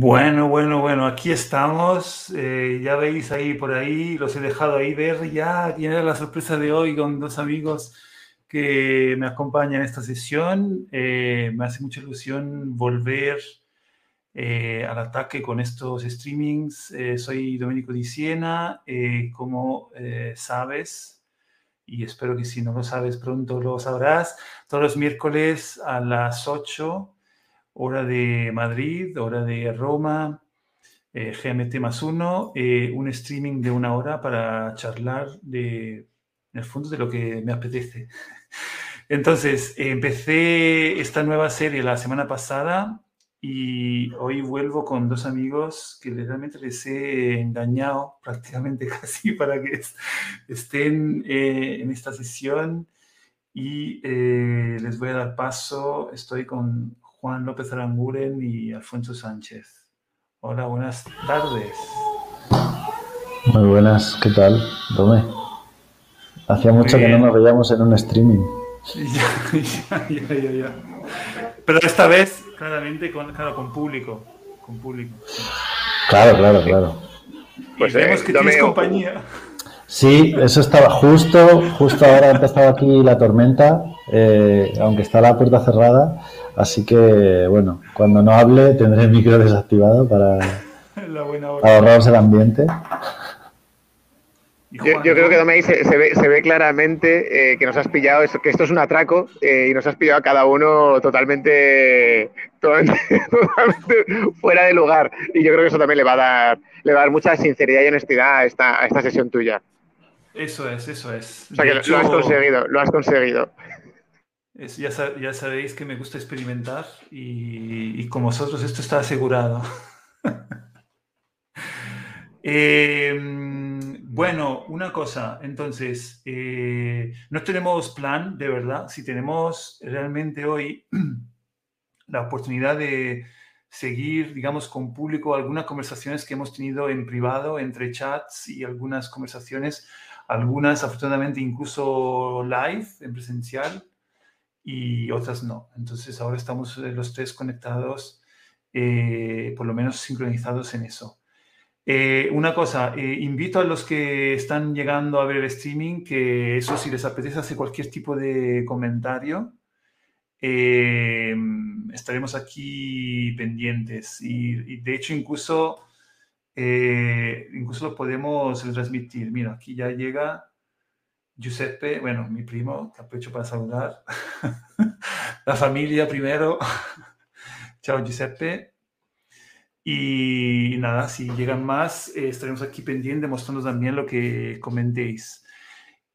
Bueno, bueno, bueno, aquí estamos. Eh, ya veis ahí por ahí, los he dejado ahí ver. Ya tiene la sorpresa de hoy con dos amigos que me acompañan en esta sesión. Eh, me hace mucha ilusión volver eh, al ataque con estos streamings. soy Domenico Di Siena, como sabes, y espero que si no lo sabes pronto lo sabrás, todos los miércoles a las 8 hora de Madrid, hora de Roma, eh, GMT más uno, eh, un streaming de una hora para charlar de, en el fondo, de lo que me apetece. Entonces, empecé esta nueva serie la semana pasada y hoy vuelvo con dos amigos que realmente les he engañado prácticamente casi para que estén eh, en esta sesión y les voy a dar paso. Estoy con Juan López Aranguren y Alfonso Sánchez. Hola, buenas tardes. Muy buenas, ¿qué tal, Dome? Hacía mucho que no nos veíamos en un streaming. Ya, ya, ya, ya, Pero esta vez, claramente, con, claro, con público. Con público. Claro, claro, claro. Pues vemos eh, que tienes compañía. Sí, eso estaba justo, justo ahora ha empezado aquí la tormenta, eh, aunque está la puerta cerrada, Así que, bueno, cuando no hable tendré el micro desactivado para, ahorraros el ambiente. Yo, creo que Domey se, se, ve, se ve claramente eh, que nos has pillado, que esto es un atraco eh, y nos has pillado a cada uno totalmente, totalmente, fuera de lugar. Y yo creo que eso también le va a dar, le va a dar mucha sinceridad y honestidad a esta, a esta sesión tuya. Eso es, eso es. O sea que lo has conseguido, lo has conseguido ya, ya, sabéis que me gusta experimentar y, con vosotros esto está asegurado. Em, bueno, una cosa, entonces, eh, no tenemos plan, de verdad, si tenemos realmente hoy la oportunidad de seguir, digamos, con público algunas conversaciones que hemos tenido en privado, entre chats y algunas conversaciones, algunas afortunadamente incluso live, en presencial, y otras no. Entonces ahora estamos eh, los tres conectados, eh, por lo menos sincronizados en eso. Eh, una cosa, invito a los que están llegando a ver el streaming que eso si les apetece hacer cualquier tipo de comentario, estaremos aquí pendientes y, de hecho incluso, incluso lo podemos transmitir. Mira, aquí ya llega Giuseppe, bueno, mi primo, que aprovecho para saludar. la familia primero. Chao, Giuseppe. Y nada, si llegan más, eh, estaremos aquí pendientes mostrando también lo que comentéis.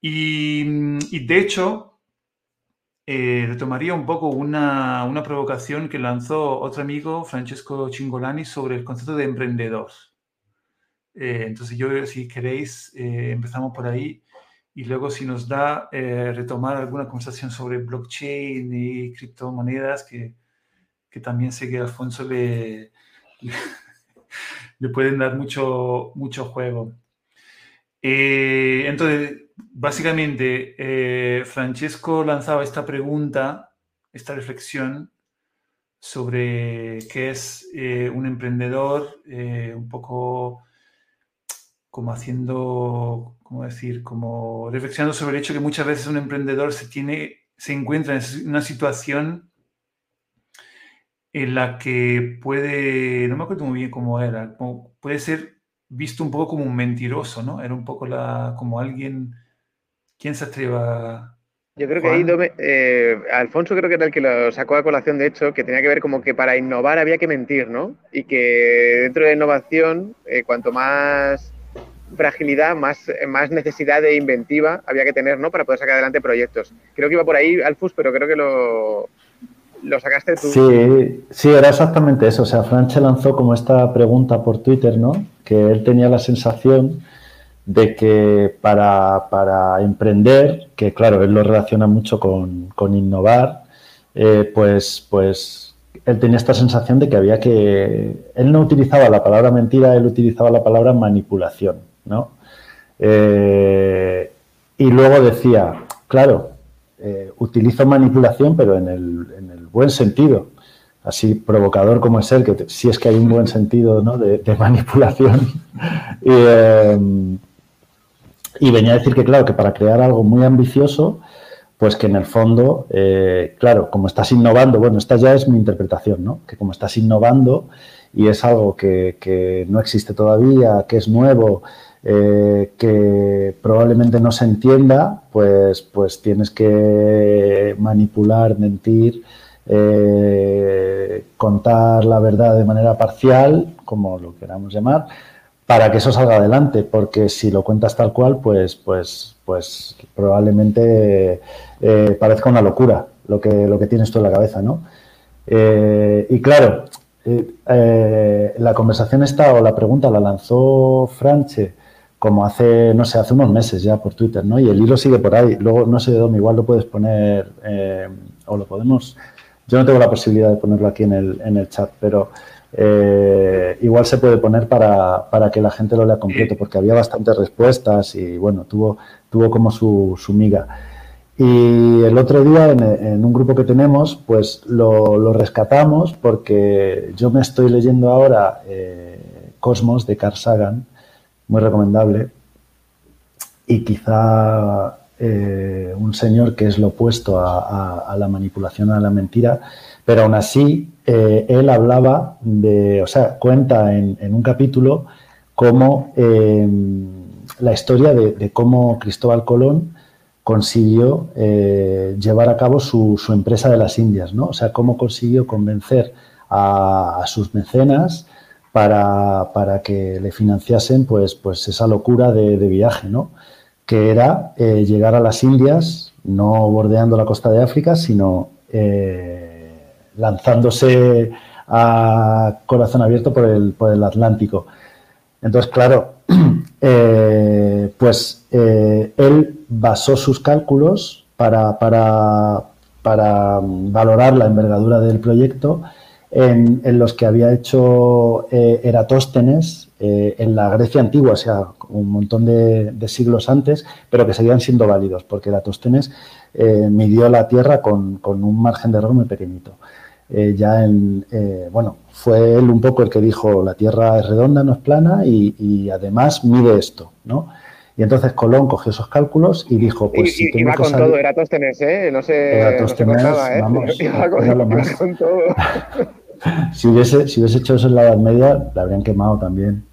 Y, de hecho, eh, retomaría un poco una, una, provocación que lanzó otro amigo, Francesco Cingolani, sobre el concepto de emprendedor. Eh, entonces, yo, si queréis, empezamos por ahí y luego si nos da eh, retomar alguna conversación sobre blockchain y criptomonedas, que, que también sé que Alfonso le, le, pueden dar mucho, mucho juego. Eh, entonces, básicamente, eh, Francesco lanzaba esta pregunta, esta reflexión sobre qué es un emprendedor, un poco como haciendo, ¿cómo decir? Como reflexionando sobre el hecho que muchas veces un emprendedor se, tiene, se encuentra en una situación en la que puede, no me acuerdo muy bien cómo era, puede ser visto un poco como un mentiroso, ¿no? Era un poco la, como alguien, ¿quién se atreva? Yo creo que ahí, eh, Alfonso creo que era el que lo sacó a colación, de hecho, que tenía que ver como que para innovar había que mentir, ¿no? Y que dentro de la innovación, eh, cuanto más fragilidad, más, más necesidad de inventiva había que tener, ¿no? Para poder sacar adelante proyectos. Creo que iba por ahí, Alfus, pero creo que lo, lo sacaste tú. Sí, sí, era exactamente eso. O sea, Franche lanzó como esta pregunta por Twitter, ¿no? Que él tenía la sensación de que para, para emprender, que claro, él lo relaciona mucho con, con innovar, eh, pues, pues él tenía esta sensación de que había que... Él no utilizaba la palabra mentira, él utilizaba la palabra manipulación. ¿No? Eh, y luego decía, claro, eh, utilizo manipulación, pero en el, buen sentido. así provocador como es él, que si es que hay un buen sentido de, manipulación. Em, y, venía a decir que, claro, que para crear algo muy ambicioso, pues que en el fondo, eh, claro, como estás innovando, bueno, esta ya es mi interpretación, ¿no? Que como estás innovando y es algo que, no existe todavía, que es nuevo, eh, que probablemente no se entienda, pues, pues tienes que manipular, mentir, eh, contar la verdad de manera parcial, como lo queramos llamar, para que eso salga adelante, porque si lo cuentas tal cual, pues, pues, pues probablemente eh, parezca una locura lo que, lo que tienes tú en la cabeza, ¿no? Y claro, la conversación esta o la pregunta la lanzó Franche como hace, no sé, hace unos meses ya por Twitter, ¿no? Y el hilo sigue por ahí. Luego, no sé dónde, igual lo puedes poner o lo podemos yo no tengo la posibilidad de ponerlo aquí en el, en el chat, pero eh, igual se puede poner para, que la gente lo lea completo, porque había bastantes respuestas y bueno, tuvo, tuvo como su, su miga. Y el otro día en, un grupo que tenemos, pues lo, rescatamos porque yo me estoy leyendo ahora eh, Cosmos de Carl Sagan, muy recomendable, y quizá eh, un señor que es lo opuesto a, la manipulación, a la mentira, pero aún así eh, él hablaba de, o sea, cuenta en, un capítulo cómo eh, la historia de, cómo Cristóbal Colón consiguió llevar a cabo su, empresa de las Indias, ¿no? O sea, cómo consiguió convencer a, sus mecenas para, que le financiasen pues, pues esa locura de, de viaje, ¿no? que era eh, llegar a las Indias, no bordeando la costa de África, sino eh, lanzándose a corazón abierto por el, por el Atlántico. Entonces, claro, eh, pues él basó sus cálculos para, para, para, valorar la envergadura del proyecto en, en los que había hecho Eratóstenes en la Grecia antigua, o sea, un montón de, siglos antes, pero que seguían siendo válidos, porque Eratóstenes eh, midió la Tierra con, un margen de error muy pequeñito. Eh, ya en, eh, bueno, fue él un poco el que dijo la Tierra es redonda, no es plana y, además mide esto, ¿no? Y entonces Colón cogió esos cálculos y dijo, pues si iba con todo Eratóstenes, ¿eh? No se, Eratóstenes, ¿eh? vamos, iba con, todo. si, hubiese, si hubiese hecho eso en la Edad Media, la habrían quemado también.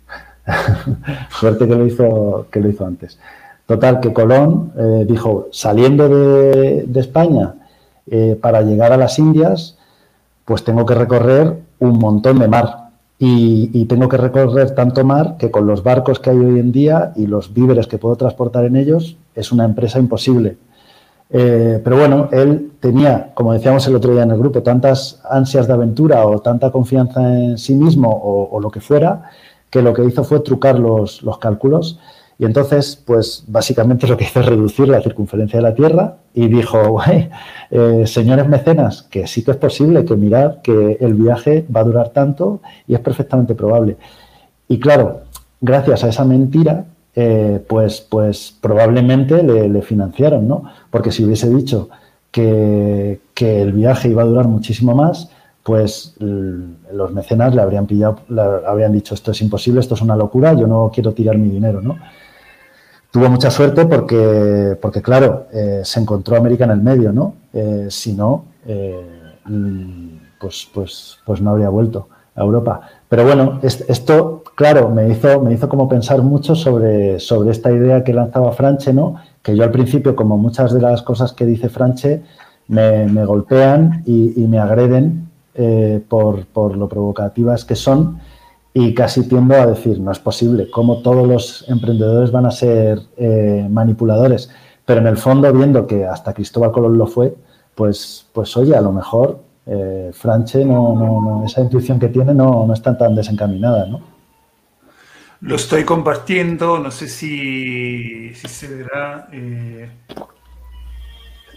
Suerte que lo hizo, que lo hizo antes. Total, que Colón eh, dijo, saliendo de, España eh, para llegar a las Indias, pues tengo que recorrer un montón de mar. Y, tengo que recorrer tanto mar que con los barcos que hay hoy en día y los víveres que puedo transportar en ellos, es una empresa imposible. Eh, pero bueno, él tenía, como decíamos el otro día en el grupo, tantas ansias de aventura o tanta confianza en sí mismo o lo que fuera, que lo que hizo fue trucar los, cálculos y entonces, pues básicamente lo que hizo es reducir la circunferencia de la Tierra y dijo, eh, señores mecenas, que sí que es posible, que mirad que el viaje va a durar tanto y es perfectamente probable. Y claro, gracias a esa mentira, eh, pues, pues probablemente le, financiaron, ¿no? Porque si hubiese dicho que, que el viaje iba a durar muchísimo más, pues los mecenas le habrían pillado, le habrían dicho esto es imposible, esto es una locura, yo no quiero tirar mi dinero, ¿no? Tuvo mucha suerte porque, porque claro, eh, se encontró América en el medio, ¿no? Eh, si no, eh, pues, pues, pues no habría vuelto a Europa. Pero bueno, esto, claro, me hizo, me hizo como pensar mucho sobre, sobre esta idea que lanzaba Franche, ¿no? Que yo al principio, como muchas de las cosas que dice Franche, me, golpean y, me agreden eh, por, por, lo provocativas que son y casi tiendo a decir, no es posible, cómo todos los emprendedores van a ser eh, manipuladores. Pero en el fondo, viendo que hasta Cristóbal Colón lo fue, pues, pues oye, a lo mejor eh, Franche, no, no, esa intuición que tiene no, no está tan desencaminada, ¿no? Lo estoy compartiendo, no sé si, si se verá.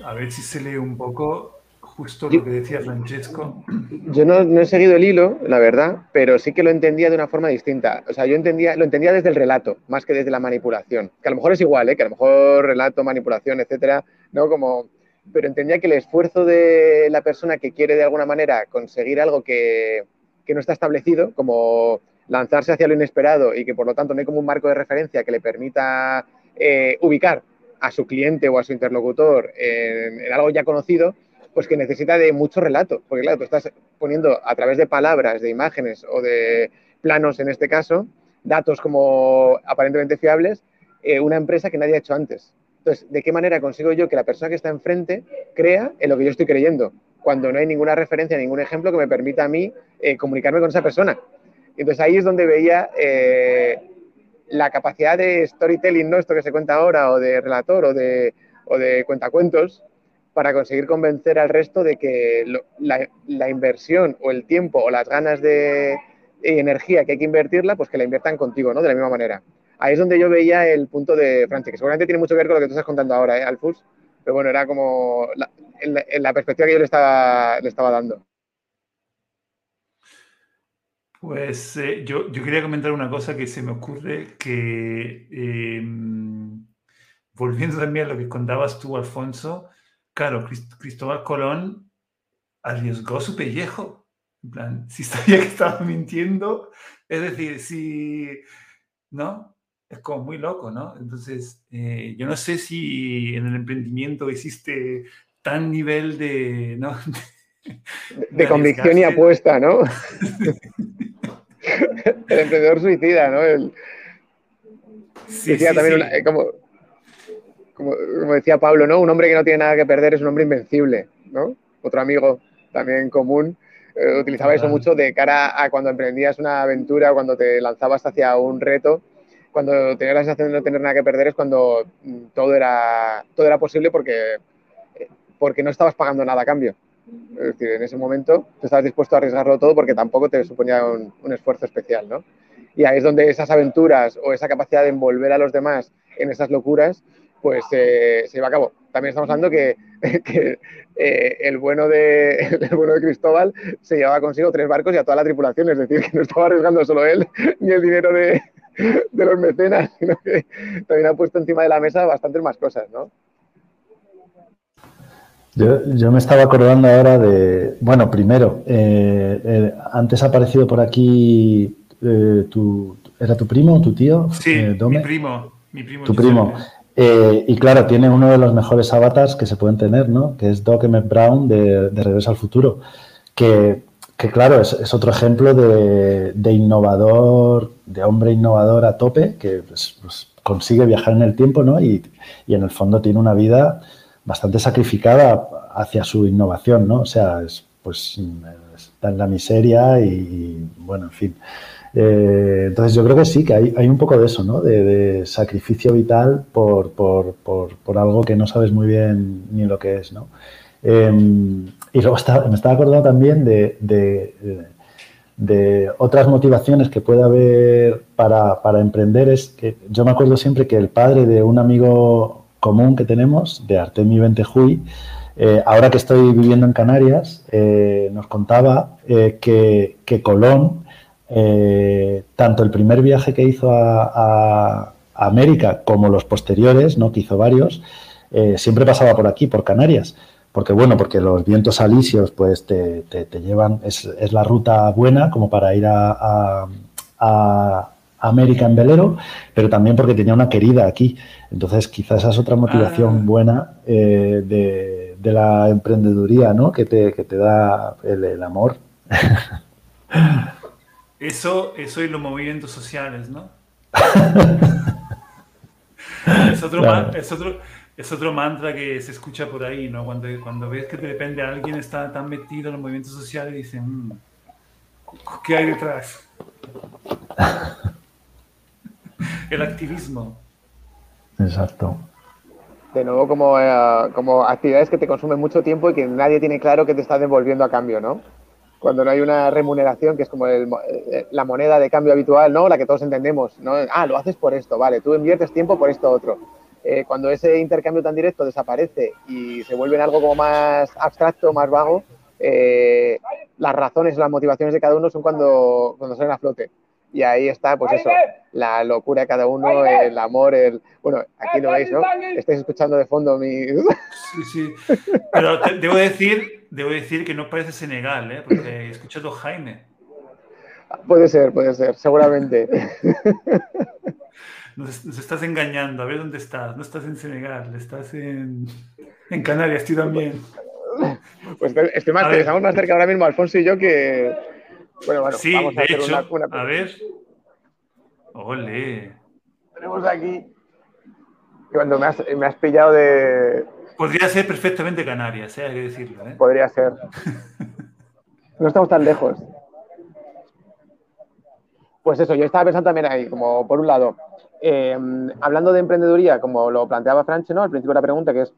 a ver si se lee un poco justo lo que decía Francesco. Yo no, he seguido el hilo, la verdad, pero sí que lo entendía de una forma distinta. O sea, yo entendía, lo entendía desde el relato, más que desde la manipulación. Que a lo mejor es igual, ¿eh? que a lo mejor relato, manipulación, etcétera, ¿no? Como pero entendía que el esfuerzo de la persona que quiere de alguna manera conseguir algo que, que no está establecido, como lanzarse hacia lo inesperado y que por lo tanto no hay como un marco de referencia que le permita eh, ubicar a su cliente o a su interlocutor en, algo ya conocido, pues que necesita de mucho relato, porque claro, tú estás poniendo a través de palabras, de imágenes o de planos en este caso, datos como aparentemente fiables, eh, una empresa que nadie ha hecho antes. Entonces, ¿de qué manera consigo yo que la persona que está enfrente crea en lo que yo estoy creyendo? Cuando no hay ninguna referencia, ningún ejemplo que me permita a mí eh, comunicarme con esa persona. Entonces ahí es donde veía eh, la capacidad de storytelling, ¿no? Esto que se cuenta ahora, o de relator, o de, o de cuentacuentos, para conseguir convencer al resto de que la, inversión o el tiempo o las ganas de, energía que hay que invertirla, pues que la inviertan contigo, ¿no? De la misma manera. Ahí es donde yo veía el punto de Francia, que seguramente tiene mucho que ver con lo que tú estás contando ahora, ¿eh, Alfus? Pero bueno, era como en la, perspectiva que yo le estaba, le estaba dando. Pues eh, yo, quería comentar una cosa que se me ocurre, que em, volviendo también a lo que contabas tú, Alfonso, claro, Cristóbal Colón arriesgó su pellejo. En plan, si sabía que estaba mintiendo, es decir, si, ¿no? Es como muy loco, ¿no? Entonces, eh, yo no sé si en el emprendimiento existe tan nivel de, ¿no? De, convicción y apuesta, ¿no? el emprendedor suicida, ¿no? decía también, eh, como, como, decía Pablo, ¿no? Un hombre que no tiene nada que perder es un hombre invencible, ¿no? Otro amigo también común eh, utilizaba eso mucho de cara a cuando emprendías una aventura, cuando te lanzabas hacia un reto, cuando tenías la sensación de no tener nada que perder es cuando mm, todo era, todo era posible porque, eh, porque no estabas pagando nada a cambio. Es decir, en ese momento tú estabas dispuesto a arriesgarlo todo porque tampoco te suponía un, esfuerzo especial, ¿no? Y ahí es donde esas aventuras o esa capacidad de envolver a los demás en esas locuras, pues eh, se lleva a cabo. También estamos hablando que, eh, el, bueno de, el bueno de Cristóbal se llevaba consigo tres barcos y a toda la tripulación, es decir, que no estaba arriesgando solo él ni el dinero de, de los mecenas, sino que también ha puesto encima de la mesa bastantes más cosas, ¿no? Yo, me estaba acordando ahora de, bueno, primero, eh, eh, antes ha aparecido por aquí eh, tu, ¿era tu primo tu tío? Sí, mi primo, mi primo. Tu primo. y claro, tiene uno de los mejores avatars que se pueden tener, ¿no? Que es Doc Emmett Brown de, Regreso al Futuro, que, claro, es, otro ejemplo de, innovador, de hombre innovador a tope, que pues, pues, consigue viajar en el tiempo, ¿no? Y, y en el fondo tiene una vida bastante sacrificada hacia su innovación, ¿no? O sea, es, pues está en la miseria y, bueno, en fin. Eh, entonces yo creo que sí, que hay, un poco de eso, ¿no? De, sacrificio vital por, por, por, algo que no sabes muy bien ni lo que es, ¿no? Em, y luego me estaba acordando también de, de, otras motivaciones que puede haber para, para emprender. Es que yo me acuerdo siempre que el padre de un amigo común que tenemos de Artemi Ventejuy, eh, ahora que estoy viviendo en Canarias, eh, nos contaba eh, que, Colón, tanto el primer viaje que hizo a, América como los posteriores, ¿no? que hizo varios, siempre pasaba por aquí, por Canarias. Porque bueno, porque los vientos alisios pues te, llevan, es, la ruta buena como para ir a América en velero, pero también porque tenía una querida aquí. Entonces, quizás esa es otra motivación ah. buena eh, de, la emprendeduría, ¿no? Que te, da el, amor. Eso, eso y los movimientos sociales, ¿no? es, otro es, otro, mantra que se escucha por ahí, ¿no? Cuando, cuando ves que de repente alguien está tan metido en los movimientos sociales, dicen, mm, ¿qué hay detrás? el activismo. Exacto. De nuevo, como, eh, como actividades que te consumen mucho tiempo y que nadie tiene claro que te está devolviendo a cambio, ¿no? Cuando no hay una remuneración, que es como eh, la moneda de cambio habitual, ¿no? La que todos entendemos, ¿no? Ah, lo haces por esto, vale, tú inviertes tiempo por esto otro. Eh, cuando ese intercambio tan directo desaparece y se vuelve en algo como más abstracto, más vago, las razones, las motivaciones de cada uno son cuando, cuando salen a flote. Y ahí está, pues eso, la locura de cada uno, el amor, el... Bueno, aquí lo veis, ¿no? Estáis escuchando de fondo mi... Sí, sí. Pero debo decir, debo decir que no parece Senegal, ¿eh? Porque he escuchado Jaime. Puede ser, puede ser, seguramente. Nos, estás engañando, a ver dónde estás. No estás en Senegal, estás en, en Canarias, tú también. Pues estoy más, estamos más cerca ahora mismo, Alfonso y yo, que, bueno, bueno, sí, vamos a hacer hecho, una, A ver. Ole. Tenemos aquí. Cuando me has, me has pillado de. Podría ser perfectamente Canarias, ¿eh? hay que decirlo. ¿eh? Podría ser. No estamos tan lejos. Pues eso, yo estaba pensando también ahí, como por un lado, eh, hablando de emprendeduría, como lo planteaba Franche, ¿no? Al principio de la pregunta, que es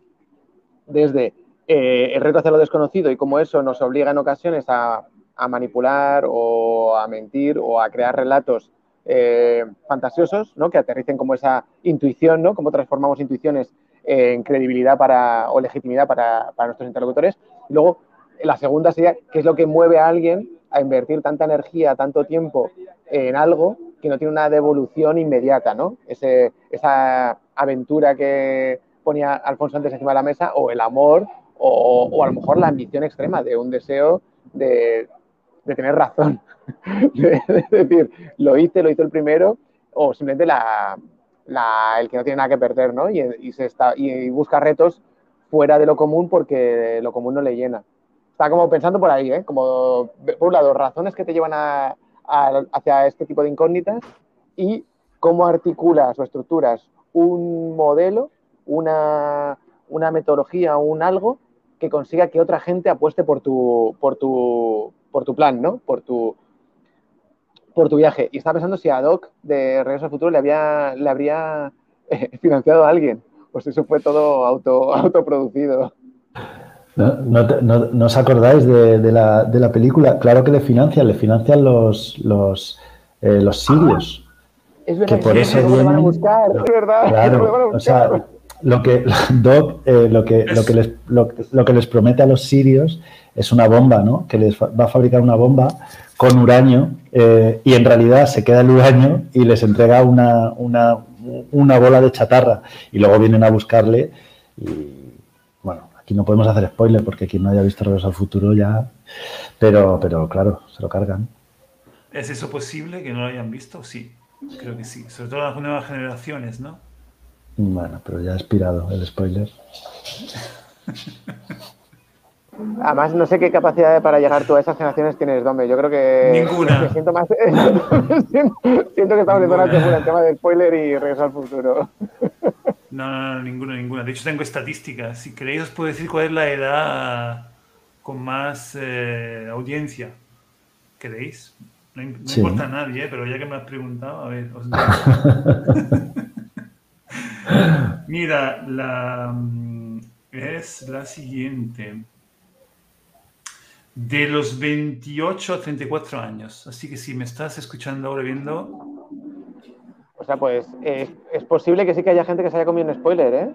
desde eh, el reto hacia lo desconocido y cómo eso nos obliga en ocasiones a a manipular o a mentir o a crear relatos eh, fantasiosos, ¿no? Que aterricen como esa intuición, ¿no? Cómo transformamos intuiciones en credibilidad para, o legitimidad para, nuestros interlocutores. Y luego, la segunda sería, ¿qué es lo que mueve a alguien a invertir tanta energía, tanto tiempo en algo que no tiene una devolución inmediata, ¿no? esa aventura que ponía Alfonso antes encima de la mesa, o el amor, o, o a lo mejor la ambición extrema de un deseo de, de tener razón. es decir, lo hice, lo hizo el primero, o simplemente la, el que no tiene nada que perder, ¿no? Y, se está, y busca retos fuera de lo común porque lo común no le llena. Está como pensando por ahí, ¿eh? Como, por un lado, razones que te llevan a, hacia este tipo de incógnitas y cómo articulas o estructuras un modelo, una, una metodología, un algo que consiga que otra gente apueste por tu, por tu, por tu plan, ¿no? Por tu, por tu viaje. Y estaba pensando si a Doc de Regreso al Futuro le, había, le habría eh, financiado a alguien. Pues eso fue todo auto, autoproducido. ¿No, os acordáis de, la, película? Claro que le financian, le financian los, los, eh, los sirios. es verdad que por eso van a buscar, es verdad. Claro, o sea, lo que Doc, eh, lo, que, lo, que les, lo, que les promete a los sirios es una bomba, ¿no? Que les va a fabricar una bomba con uranio eh, y en realidad se queda el uranio y les entrega una, una, una, bola de chatarra y luego vienen a buscarle y bueno, aquí no podemos hacer spoiler porque quien no haya visto Regreso al Futuro ya, pero, pero claro, se lo cargan. ¿Es eso posible que no lo hayan visto? Sí, creo que sí, sobre todo las nuevas generaciones, ¿no? Bueno, pero ya ha expirado el spoiler. Además, no sé qué capacidad para llegar tú a esas generaciones tienes, Dome. Yo creo que. Ninguna. siento, más, siento, que estamos en zona el tema del spoiler y regreso al futuro. No, no, no, ninguna, ninguna. De hecho, tengo estadísticas. Si queréis, os puedo decir cuál es la edad con más eh, audiencia. ¿Queréis? No, importa a nadie, ¿eh? pero ya que me has preguntado, a ver. Os Mira, la, mm, es la siguiente de los 28 a 34 años. Así que si me estás escuchando ahora viendo... O sea, pues es, posible que sí que haya gente que se haya comido un spoiler, ¿eh?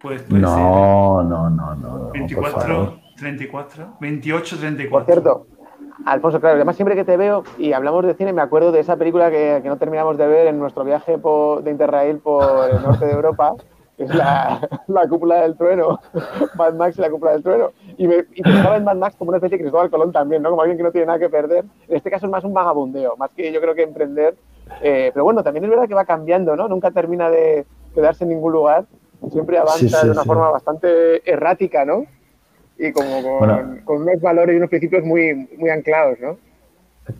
Pues no, no, no, no, 24, 34, 28, 34. Por cierto, Alfonso, claro, además siempre que te veo y hablamos de cine, me acuerdo de esa película que, no terminamos de ver en nuestro viaje de Interrail por el norte de Europa, que es la, cúpula del trueno, Mad Max y la cúpula del trueno. Y, me, y pensaba en Mad Max como una especie de Cristóbal Colón también, ¿no? Como alguien que no tiene nada que perder. En este caso es más un vagabundeo, más que yo creo que emprender. Eh, pero bueno, también es verdad que va cambiando, ¿no? Nunca termina de quedarse en ningún lugar. Siempre avanza de una forma bastante errática, ¿no? Y como con, unos valores y unos principios muy, muy anclados, ¿no?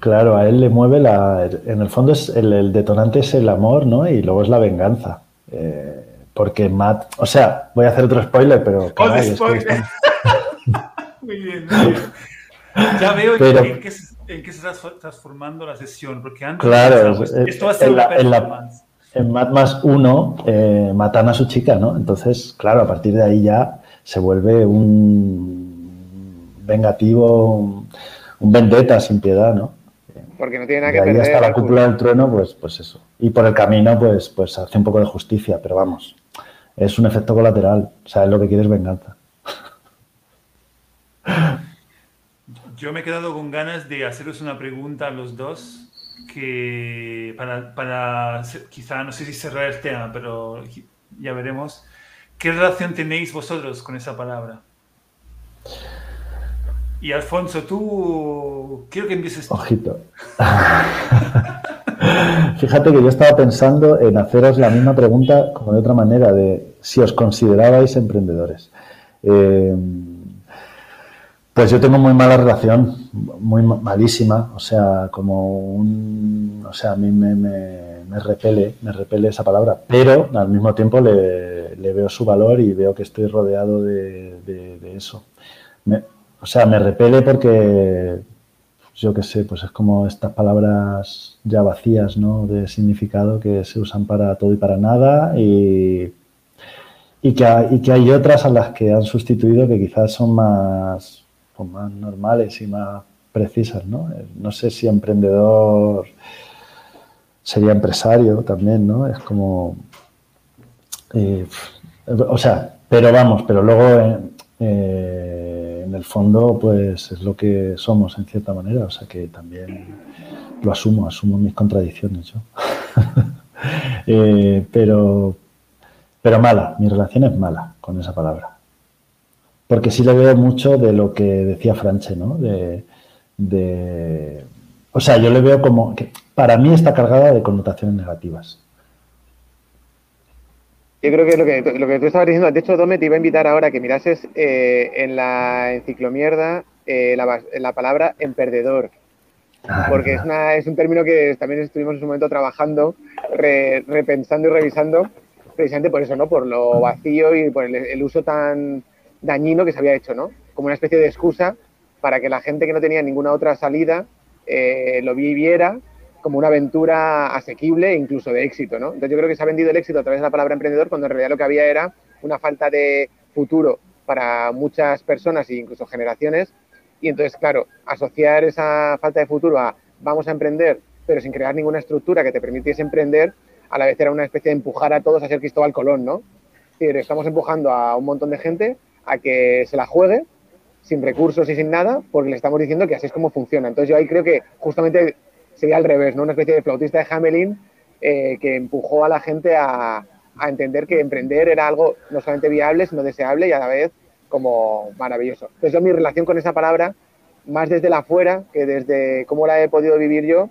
Claro, a él le mueve la. En el fondo es el, detonante es el amor, ¿no? Y luego es la venganza. Eh, porque Matt, o sea, voy a hacer otro spoiler, pero... spoiler. muy bien, Ya veo en, qué, se está transformando la sesión, porque antes claro, esto va a ser en, la, en, la, en Mad Más 1 eh, matan a su chica, ¿no? Entonces, claro, a partir de ahí ya se vuelve un vengativo, un vendetta sin piedad, ¿no? Porque no tiene nada que perder. hasta la cúpula del trueno, pues, pues eso. Y por el camino, pues, pues hace un poco de justicia, pero vamos es un efecto colateral. O sea, es lo que quieres venganza. Yo me he quedado con ganas de haceros una pregunta a los dos que para, para quizá, no sé si cerrar el tema, pero ya veremos, ¿qué relación tenéis vosotros con esa palabra? Y Alfonso, tú quiero que empieces. Ojito. Fíjate que yo estaba pensando en haceros la misma pregunta como de otra manera, de si os considerabais emprendedores. Eh, pues yo tengo muy mala relación, muy malísima, o sea, como un, o sea, a mí me, me, repele, me repele esa palabra, pero al mismo tiempo le, veo su valor y veo que estoy rodeado de, eso. o sea, me repele porque, yo qué sé, pues es como estas palabras ya vacías, ¿no? De significado que se usan para todo y para nada y, y, que, y que hay otras a las que han sustituido que quizás son más pues, más normales y más precisas, ¿no? Eh, no sé si emprendedor sería empresario también, ¿no? Es como... Eh, o sea, pero vamos, pero luego eh, en el fondo pues es lo que somos en cierta manera, o sea que también lo asumo, asumo mis contradicciones yo. pero, pero mala, mi relación es mala con esa palabra porque sí le veo mucho de lo que decía Franche, ¿no? De, o sea, yo le veo como que para mí está cargada de connotaciones negativas. Yo creo que lo que, lo que tú estabas diciendo, de hecho, Dome te iba a invitar ahora a que mirases eh, en la enciclomierda eh, la, palabra emperdedor. Ah, porque es, una, es, un término que también estuvimos en su momento trabajando, repensando y revisando, precisamente por eso, ¿no? Por lo vacío y por el uso tan, dañino que se había hecho, ¿no? Como una especie de excusa para que la gente que no tenía ninguna otra salida eh, lo viviera como una aventura asequible e incluso de éxito, ¿no? Entonces yo creo que se ha vendido el éxito a través de la palabra emprendedor cuando en realidad lo que había era una falta de futuro para muchas personas e incluso generaciones y entonces, claro, asociar esa falta de futuro a vamos a emprender pero sin crear ninguna estructura que te permitiese emprender, a la vez era una especie de empujar a todos a ser Cristóbal Colón, ¿no? Decir, estamos empujando a un montón de gente a que se la juegue sin recursos y sin nada, porque le estamos diciendo que así es como funciona. Entonces yo ahí creo que justamente sería al revés, ¿no? Una especie de flautista de Hamelin eh, que empujó a la gente a, entender que emprender era algo no solamente viable, sino deseable y a la vez como maravilloso. Entonces yo mi relación con esa palabra, más desde la afuera que desde cómo la he podido vivir yo,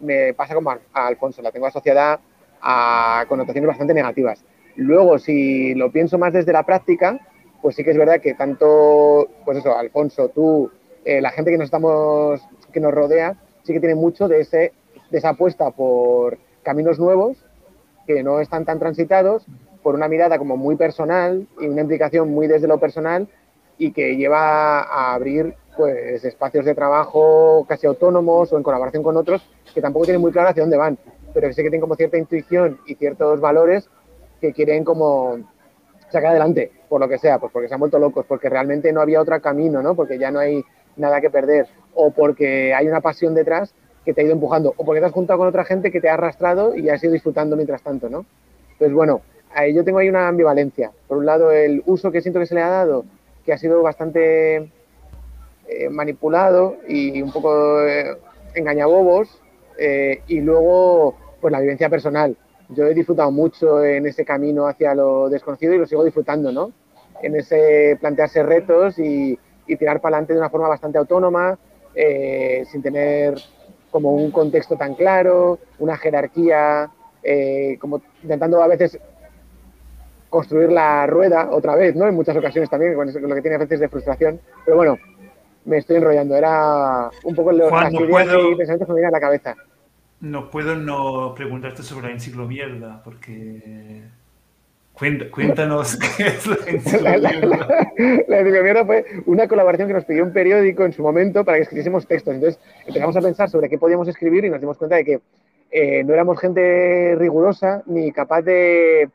me pasa como a, a Alfonso, la tengo asociada a connotaciones bastante negativas. Luego, si lo pienso más desde la práctica, pues sí que es verdad que tanto, pues eso, Alfonso, tú, eh, la gente que nos estamos, que nos rodea, sí que tiene mucho de, ese, de esa apuesta por caminos nuevos que no están tan transitados, por una mirada como muy personal y una implicación muy desde lo personal y que lleva a abrir pues espacios de trabajo casi autónomos o en colaboración con otros que tampoco tienen muy claro hacia dónde van, pero que sí que tienen como cierta intuición y ciertos valores que quieren como sacar adelante por lo que sea, pues porque se han vuelto locos, porque realmente no había otro camino, ¿no? Porque ya no hay nada que perder, o porque hay una pasión detrás que te ha ido empujando, o porque te has juntado con otra gente que te ha arrastrado y has ido disfrutando mientras tanto, ¿no? Entonces, bueno, ahí yo tengo ahí una ambivalencia. Por un lado, el uso que siento que se le ha dado, que ha sido bastante eh, manipulado y un poco eh, engañabobos, eh, y luego, pues la vivencia personal yo he disfrutado mucho en ese camino hacia lo desconocido y lo sigo disfrutando, ¿no? En ese plantearse retos y, tirar para adelante de una forma bastante autónoma, eh, sin tener como un contexto tan claro, una jerarquía, eh, como intentando a veces construir la rueda otra vez, ¿no? En muchas ocasiones también, con lo que tiene a veces de frustración. Pero bueno, me estoy enrollando. Era un poco lo, las ideas y pensamientos que me vienen a la cabeza. No puedo no preguntarte sobre la enciclomierda, porque Cuéntanos qué es la enciclomierda. La, enciclomierda fue una colaboración que nos pidió un periódico en su momento para que escribiésemos textos. Entonces empezamos a pensar sobre qué podíamos escribir y nos dimos cuenta de que eh, no éramos gente rigurosa ni capaz de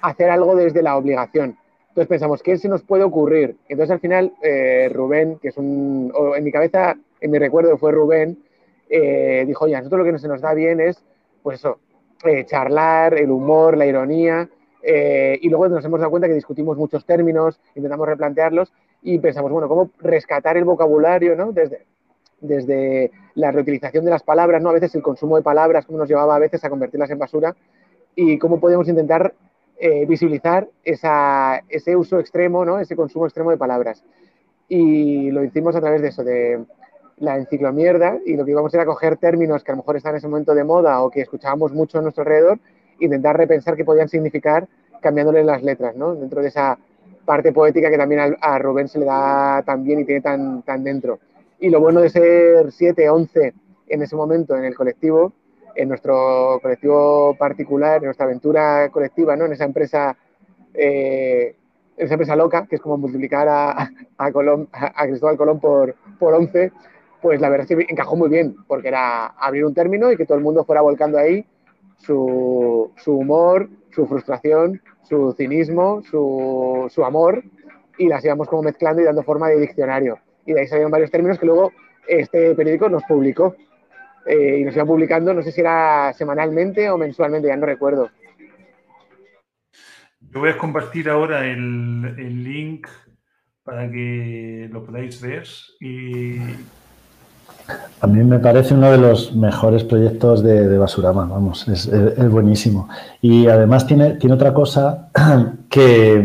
hacer algo desde la obligación. Entonces pensamos, ¿qué se nos puede ocurrir? Entonces al final eh, Rubén, que es un, en mi cabeza, en mi recuerdo fue Rubén, eh, dijo, oye, a nosotros lo que se nos da bien es, pues eso, eh, charlar, el humor, la ironía, eh, y luego nos hemos dado cuenta que discutimos muchos términos, intentamos replantearlos y pensamos, bueno, ¿cómo rescatar el vocabulario, ¿no? Desde, desde la reutilización de las palabras, ¿no? A veces el consumo de palabras, cómo nos llevaba a veces a convertirlas en basura y cómo podemos intentar eh, visibilizar ese uso extremo, ¿no? Ese consumo extremo de palabras. Y lo hicimos a través de eso, de la enciclomierda y lo que íbamos era coger términos que a lo mejor están en ese momento de moda o que escuchábamos mucho a nuestro alrededor, intentar repensar qué podían significar cambiándole las letras, ¿no? Dentro de esa parte poética que también a, Rubén se le da tan bien y tiene tan, tan dentro. Y lo bueno de ser 7, 11 en ese momento en el colectivo, en nuestro colectivo particular, en nuestra aventura colectiva, ¿no? En esa empresa, eh, esa empresa loca, que es como multiplicar a, a, a Cristóbal Colón por, por 11, pues la verdad es que encajó muy bien, porque era abrir un término y que todo el mundo fuera volcando ahí su, humor, su frustración, su cinismo, su, amor, y las íbamos como mezclando y dando forma de diccionario. Y de ahí salieron varios términos que luego este periódico nos publicó. Eh, y nos iba publicando, no sé si era semanalmente o mensualmente, ya no recuerdo. Yo voy a compartir ahora el, el link para que lo podáis ver y a mí me parece uno de los mejores proyectos de, Basurama, vamos, es, buenísimo. Y además tiene, tiene otra cosa que,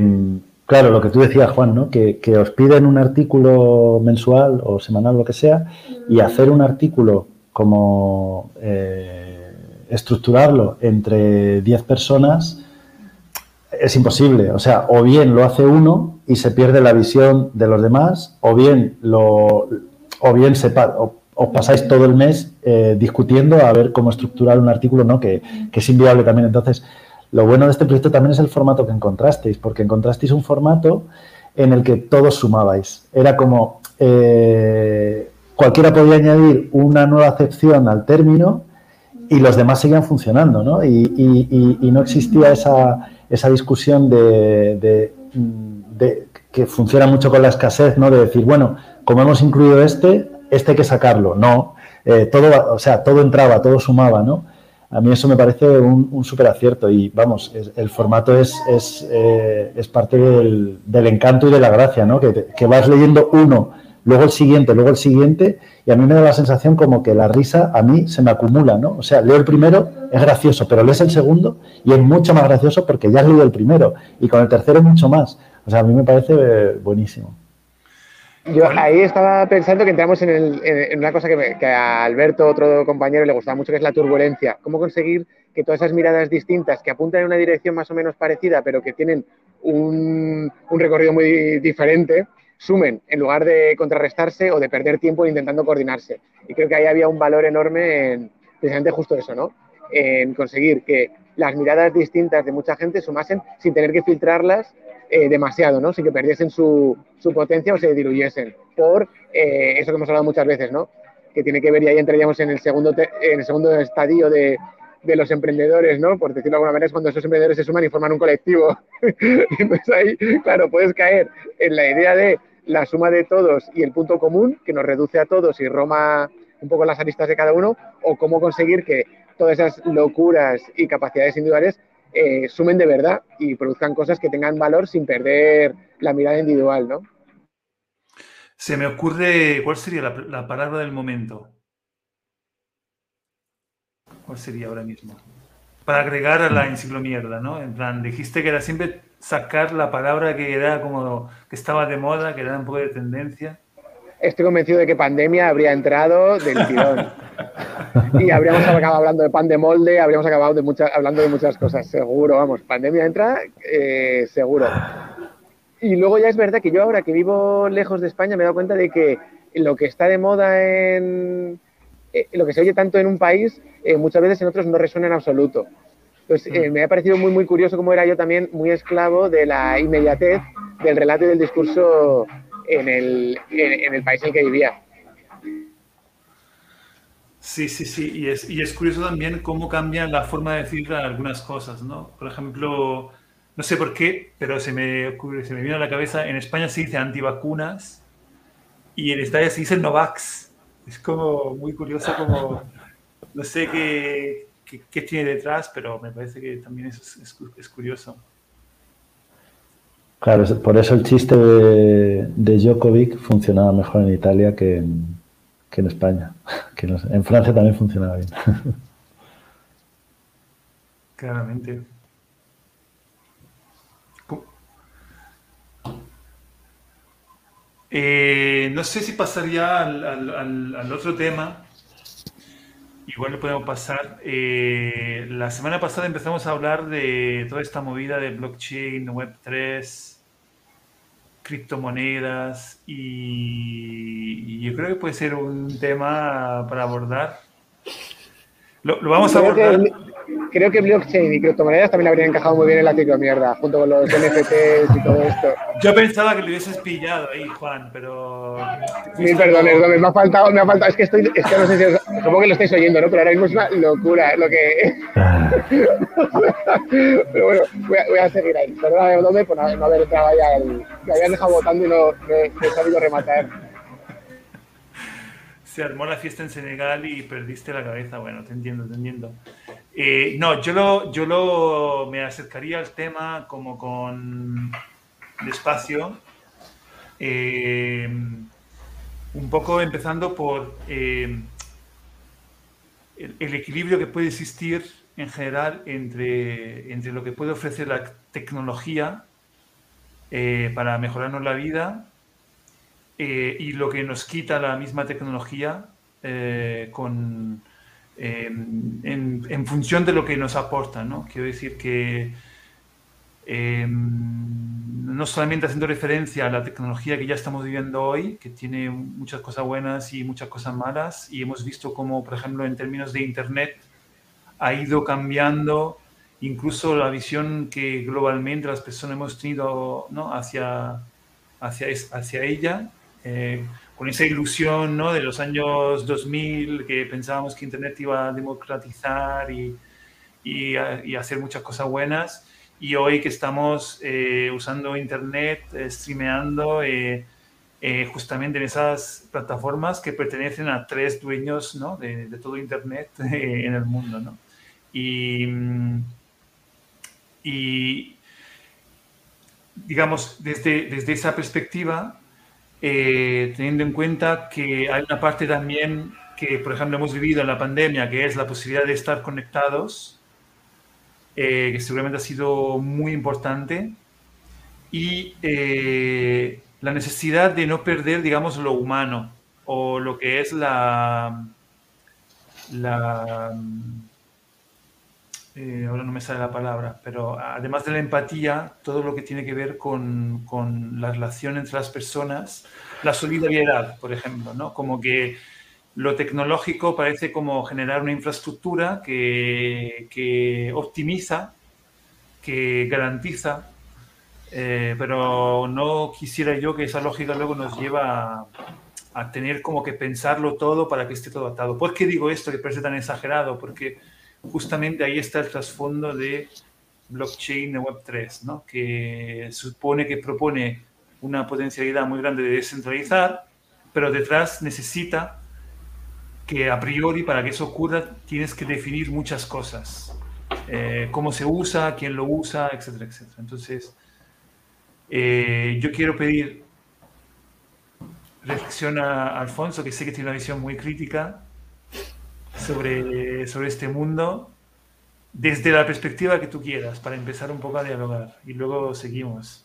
claro, lo que tú decías, Juan, ¿no? que, os piden un artículo mensual o semanal, lo que sea, y hacer un artículo como eh, estructurarlo entre 10 personas es imposible. O sea, o bien lo hace uno y se pierde la visión de los demás, o bien lo o bien se, os pasáis todo el mes eh, discutiendo a ver cómo estructurar un artículo, ¿no? Que, es inviable también. Entonces, lo bueno de este proyecto también es el formato que encontrasteis, porque encontrasteis un formato en el que todos sumabais. Era como eh, cualquiera podía añadir una nueva acepción al término y los demás seguían funcionando, ¿no? Y, no existía esa, esa discusión de, de, que funciona mucho con la escasez, ¿no? De decir, bueno, como hemos incluido este, este hay que sacarlo. No, eh, todo, o sea, todo entraba, todo sumaba, ¿no? A mí eso me parece un, un súper acierto y vamos, el formato es, es, eh, es parte del, encanto y de la gracia, ¿no? Que, que, vas leyendo uno, luego el siguiente, luego el siguiente y a mí me da la sensación como que la risa a mí se me acumula, ¿no? O sea, leo el primero, es gracioso, pero lees el segundo y es mucho más gracioso porque ya has leído el primero y con el tercero mucho más. O sea, a mí me parece eh, buenísimo. Yo ahí estaba pensando que entramos en, una cosa que, a Alberto, otro compañero, le gustaba mucho, que es la turbulencia. Cómo conseguir que todas esas miradas distintas, que apuntan en una dirección más o menos parecida, pero que tienen un, recorrido muy diferente, sumen en lugar de contrarrestarse o de perder tiempo intentando coordinarse. Y creo que ahí había un valor enorme en precisamente justo eso, ¿no? En conseguir que las miradas distintas de mucha gente sumasen sin tener que filtrarlas eh, demasiado, ¿no? Sin que perdiesen su, su, potencia o se diluyesen. Por eh, eso que hemos hablado muchas veces, ¿no? Que tiene que ver, y ahí entraríamos en el segundo, en el segundo estadio de, de los emprendedores, ¿no? Por decirlo de alguna manera, es cuando esos emprendedores se suman y forman un colectivo. entonces ahí, claro, puedes caer en la idea de la suma de todos y el punto común, que nos reduce a todos y roma un poco las aristas de cada uno, o cómo conseguir que todas esas locuras y capacidades individuales eh, sumen de verdad y produzcan cosas que tengan valor sin perder la mirada individual, ¿no? Se me ocurre, ¿cuál sería la, palabra del momento? ¿Cuál sería ahora mismo? Para agregar a la enciclomierda, ¿no? En plan, dijiste que era siempre sacar la palabra que era como que estaba de moda, que era un poco de tendencia estoy convencido de que pandemia habría entrado del tirón. y habríamos acabado hablando de pan de molde, habríamos acabado de muchas, hablando de muchas cosas, seguro, vamos, pandemia entra, eh, seguro. Y luego ya es verdad que yo ahora que vivo lejos de España me he dado cuenta de que lo que está de moda en... Eh, lo que se oye tanto en un país, eh, muchas veces en otros no resuena en absoluto. Entonces, me ha parecido muy, muy curioso cómo era yo también muy esclavo de la inmediatez del relato y del discurso en el, en, el país en el que vivía. Sí, sí, sí, y es, y es curioso también cómo cambia la forma de decir algunas cosas, ¿no? Por ejemplo, no sé por qué, pero se me, ocurre, se me vino a la cabeza, en España se dice antivacunas y en Estados se dice Novax. Es como muy curioso, como, no sé qué, qué, tiene detrás, pero me parece que también es, es curioso. Claro, por eso el chiste de, de Djokovic funcionaba mejor en Italia que en, que en España. Que en Francia también funcionaba bien. Claramente. Eh, no sé si pasaría al, otro tema. Igual lo podemos pasar. Eh, la semana pasada empezamos a hablar de toda esta movida de blockchain, Web3, criptomonedas y, yo creo que puede ser un tema para abordar. Lo, vamos a abordar creo que blockchain y criptomonedas también habrían encajado muy bien en la mierda, junto con los NFTs y todo esto. Yo pensaba que lo hubieses pillado ahí, Juan, pero. Mil perdones, me ha faltado, me ha faltado. Es que estoy, es que no sé si os, supongo que lo estáis oyendo, ¿no? Pero ahora mismo es una locura lo que. pero bueno, voy a, seguir ahí. Perdóname, ¿dónde? Por no, haber entrado ya. Me habían dejado votando y no me, he sabido rematar se armó la fiesta en Senegal y perdiste la cabeza. Bueno, te entiendo, te entiendo. Eh, no, yo, lo, yo lo, me acercaría al tema como con despacio, eh, un poco empezando por eh, el, equilibrio que puede existir en general entre, entre lo que puede ofrecer la tecnología para mejorarnos la vida y lo que nos quita la misma tecnología con en, función de lo que nos aporta, ¿no? Quiero decir que em, no solamente haciendo referencia a la tecnología que ya estamos viviendo hoy, que tiene muchas cosas buenas y muchas cosas malas, y hemos visto cómo, por ejemplo, en términos de Internet, ha ido cambiando incluso la visión que globalmente las personas hemos tenido ¿no? hacia, hacia, hacia ella. Eh, con esa ilusión ¿no? de los años 2000 que pensábamos que Internet iba a democratizar y, y, hacer muchas cosas buenas. Y hoy que estamos eh, usando Internet, eh, streameando, eh, justamente en esas plataformas que pertenecen a tres dueños ¿no? de, de, todo Internet en el mundo. ¿no? Y, y, digamos, desde, desde esa perspectiva, eh, teniendo en cuenta que hay una parte también que, por ejemplo, hemos vivido en la pandemia, que es la posibilidad de estar conectados, eh, que seguramente ha sido muy importante, y eh, la necesidad de no perder, digamos, lo humano o lo que es la, la eh, ahora no me sale la palabra, pero además de la empatía, todo lo que tiene que ver con, con, la relación entre las personas, la solidaridad, por ejemplo, ¿no? Como que lo tecnológico parece como generar una infraestructura que, que optimiza, que garantiza, eh, pero no quisiera yo que esa lógica luego nos lleva a, a tener como que pensarlo todo para que esté todo atado. ¿Por qué digo esto que parece tan exagerado? Porque justamente ahí está el trasfondo de blockchain de Web3, ¿no? que supone que propone una potencialidad muy grande de descentralizar, pero detrás necesita que a priori para que eso ocurra tienes que definir muchas cosas. Eh, cómo se usa, quién lo usa, etcétera, etcétera. Entonces, eh, yo quiero pedir reflexión a Alfonso, que sé que tiene una visión muy crítica sobre, sobre este mundo desde la perspectiva que tú quieras, para empezar un poco a dialogar y luego seguimos.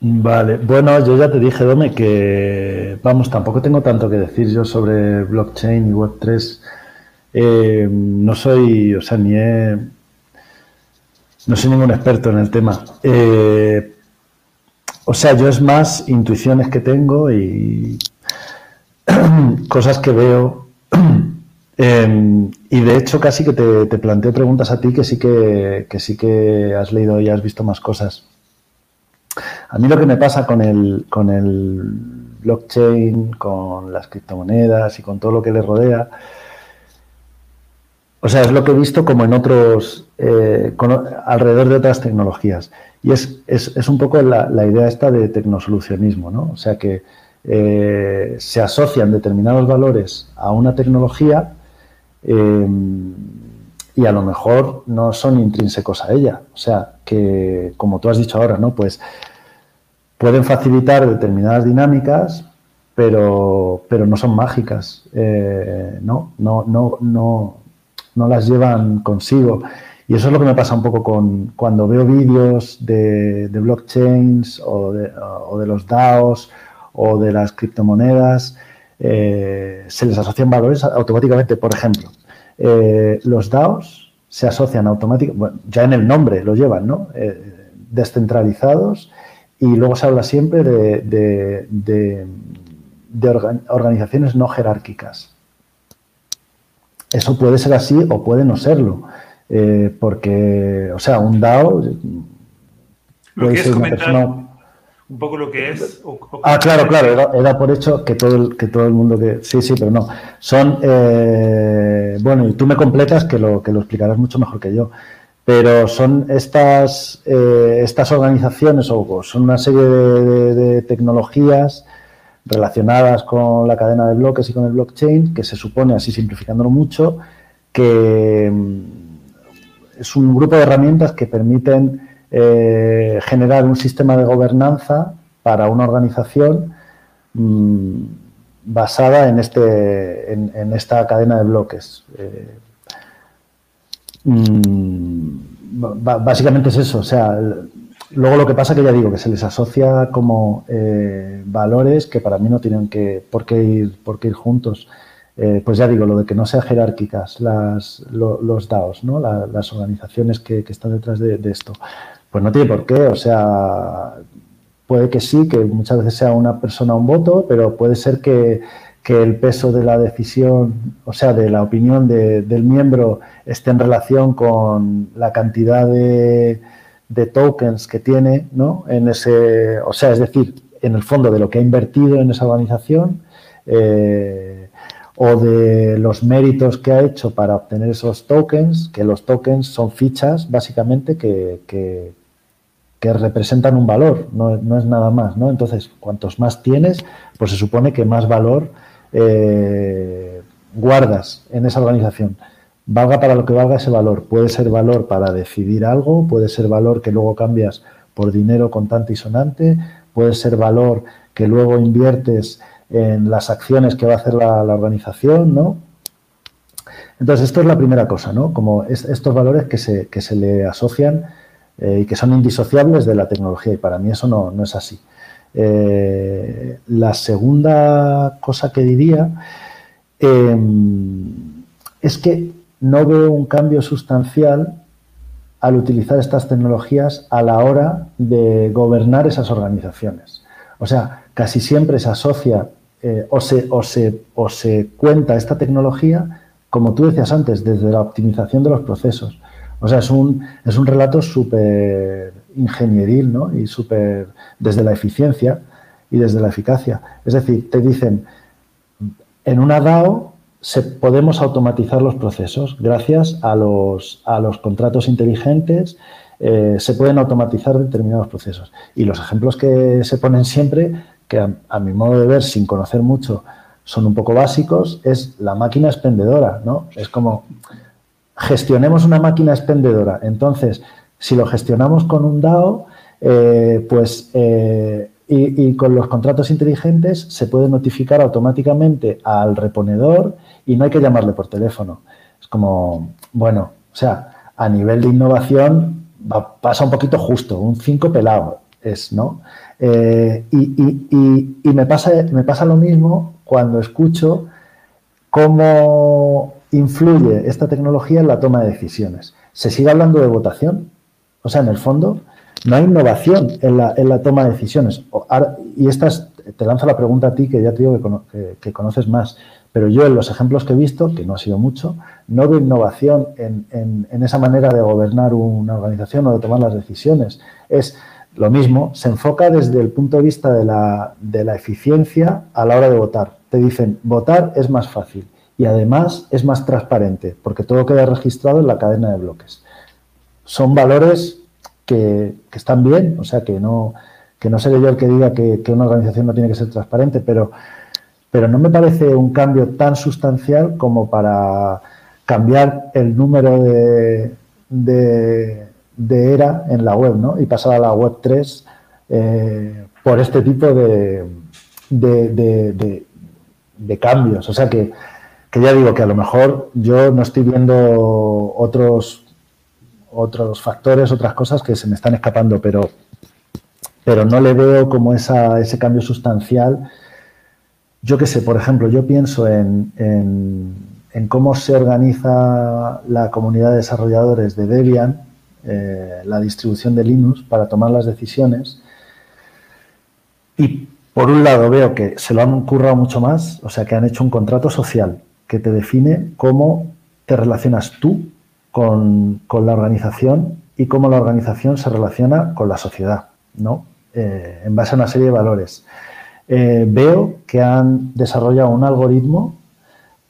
Vale, bueno, yo ya te dije, Dome, que vamos, tampoco tengo tanto que decir yo sobre blockchain y Web3. Eh, no soy, o sea, ni no soy ningún experto en el tema. Eh, o sea, yo es más intuiciones que tengo y cosas que veo Em, y de hecho casi que te, te, planteo preguntas a ti que sí que, sí que has leído y has visto más cosas. A mí lo que me pasa con el, con el blockchain, con las criptomonedas y con todo lo que le rodea, o sea, es lo que he visto como en otros, eh, alrededor de otras tecnologías. Y es, es, un poco la, la, idea esta de tecnosolucionismo, ¿no? O sea, que eh, se asocian determinados valores a una tecnología eh, y a lo mejor no son intrínsecos a ella. O sea, que como tú has dicho ahora, ¿no? Pues pueden facilitar determinadas dinámicas, pero, pero no son mágicas, eh, ¿no? No, no, no, no las llevan consigo. Y eso es lo que me pasa un poco con cuando veo vídeos de, blockchains o de, los DAOs o de las criptomonedas, eh, se les asocian valores automáticamente. Por ejemplo, eh, los DAOs se asocian automáticamente, bueno, ya en el nombre lo llevan, ¿no? Eh, descentralizados y luego se habla siempre de, de organizaciones no jerárquicas. Eso puede ser así o puede no serlo. Porque, o sea, un DAO puede ser una persona... Un poco lo que es. ah, claro, claro, era, por hecho que todo el, que todo el mundo que. Sí, sí, pero no. Son. Eh, bueno, y tú me completas que lo, que lo explicarás mucho mejor que yo. Pero son estas, eh, estas organizaciones o son una serie de tecnologías relacionadas con la cadena de bloques y con el blockchain, que se supone, así simplificándolo mucho, que es un grupo de herramientas que permiten eh, generar un sistema de gobernanza para una organización mm, basada en, este, en, esta cadena de bloques. Eh, mm, básicamente es eso, o sea, luego lo que pasa que ya digo que se les asocia como eh, valores que para mí no tienen que por qué ir, por qué ir juntos. Pues ya digo, lo de que no sean jerárquicas las, los DAOs, ¿no? las organizaciones que, están detrás de, esto. Pues no tiene por qué, o sea, puede que sí, que muchas veces sea una persona un voto, pero puede ser que, el peso de la decisión, o sea, de la opinión del miembro esté en relación con la cantidad de, tokens que tiene, ¿no? En ese, o sea, es decir, en el fondo de lo que ha invertido en esa organización. Eh, o de los méritos que ha hecho para obtener esos tokens, que los tokens son fichas básicamente que, que, representan un valor, no, es nada más. ¿no? Entonces, cuantos más tienes, pues se supone que más valor eh, guardas en esa organización. Valga para lo que valga ese valor. Puede ser valor para decidir algo, puede ser valor que luego cambias por dinero contante y sonante, puede ser valor que luego inviertes en las acciones que va a hacer la, organización, ¿no? Entonces, esto es la primera cosa, ¿no? Como estos valores que se, que se le asocian eh, y que son indisociables de la tecnología, y para mí eso no, es así. Eh, la segunda cosa que diría em, es que no veo un cambio sustancial al utilizar estas tecnologías a la hora de gobernar esas organizaciones. O sea, casi siempre se asocia eh, o, se, o, se, o se cuenta esta tecnología, como tú decías antes, desde la optimización de los procesos. O sea, es un, es un relato súper ingenieril, ¿no? Y súper desde la eficiencia y desde la eficacia. Es decir, te dicen, en una DAO podemos automatizar los procesos gracias a los, a los contratos inteligentes, eh, se pueden automatizar determinados procesos. Y los ejemplos que se ponen siempre que a, mi modo de ver, sin conocer mucho, son un poco básicos, es la máquina expendedora, ¿no? Es como, gestionemos una máquina expendedora. Entonces, si lo gestionamos con un DAO, eh, pues, eh, y, con los contratos inteligentes se puede notificar automáticamente al reponedor y no hay que llamarle por teléfono. Es como, bueno, o sea, a nivel de innovación pasa un poquito justo, un 5 pelado es, ¿no? Eh, y, me, pasa, me pasa lo mismo cuando escucho cómo influye esta tecnología en la toma de decisiones. Se sigue hablando de votación, o sea, en el fondo no hay innovación en la, toma de decisiones. Y esta te lanzo la pregunta a ti, que ya te digo que, conoces más, pero yo en los ejemplos que he visto, que no ha sido mucho, no veo innovación en, en esa manera de gobernar una organización o de tomar las decisiones. Es lo mismo, se enfoca desde el punto de vista de la, de la eficiencia a la hora de votar. Te dicen, votar es más fácil y además es más transparente porque todo queda registrado en la cadena de bloques. Son valores que, están bien, o sea, que no, que no seré yo el que diga que, una organización no tiene que ser transparente, pero, pero no me parece un cambio tan sustancial como para cambiar el número de, de de era en la web, ¿no? Y pasar a la web 3 eh, por este tipo de, de, cambios. O sea que, que, ya digo que a lo mejor yo no estoy viendo otros, otros factores, otras cosas que se me están escapando, pero, pero no le veo como esa, ese cambio sustancial. Yo qué sé, por ejemplo, yo pienso en, en, cómo se organiza la comunidad de desarrolladores de Debian, eh, la distribución de Linux, para tomar las decisiones. Y por un lado veo que se lo han currado mucho más, o sea que han hecho un contrato social que te define cómo te relacionas tú con, la organización y cómo la organización se relaciona con la sociedad, ¿no? Eh, en base a una serie de valores. Eh, veo que han desarrollado un algoritmo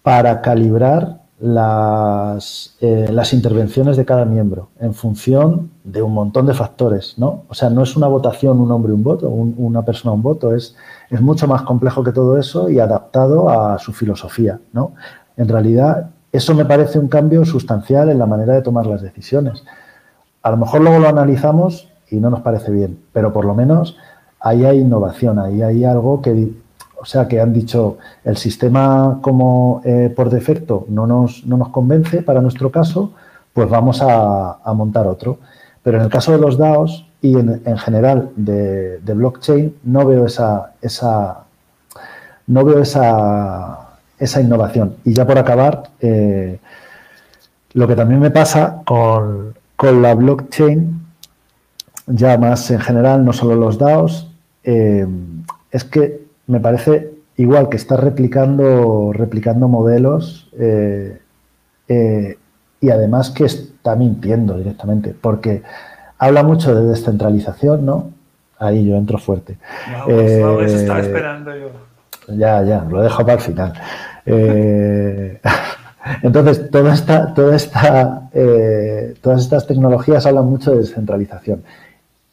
para calibrar las, eh, las, intervenciones de cada miembro en función de un montón de factores, ¿no? O sea, no es una votación un hombre un voto, una persona un voto, es, es mucho más complejo que todo eso y adaptado a su filosofía, ¿no? En realidad, eso me parece un cambio sustancial en la manera de tomar las decisiones. A lo mejor luego lo analizamos y no nos parece bien, pero por lo menos ahí hay innovación, ahí hay algo que o sea, que han dicho el sistema como eh, por defecto no nos, no nos convence para nuestro caso, pues vamos a, montar otro. Pero en el caso de los DAOs y en, general de, blockchain no veo esa, esa no veo esa, esa innovación. Y ya por acabar, eh, lo que también me pasa con, la blockchain, ya más en general, no solo los DAOs, eh, es que me parece igual que está replicando, replicando modelos eh, y además que está mintiendo directamente, porque habla mucho de descentralización, ¿no? Ahí yo entro fuerte. No, pues, estaba esperando yo. Ya, ya, lo dejo para el final. entonces, toda esta, toda esta, todas estas tecnologías hablan mucho de descentralización.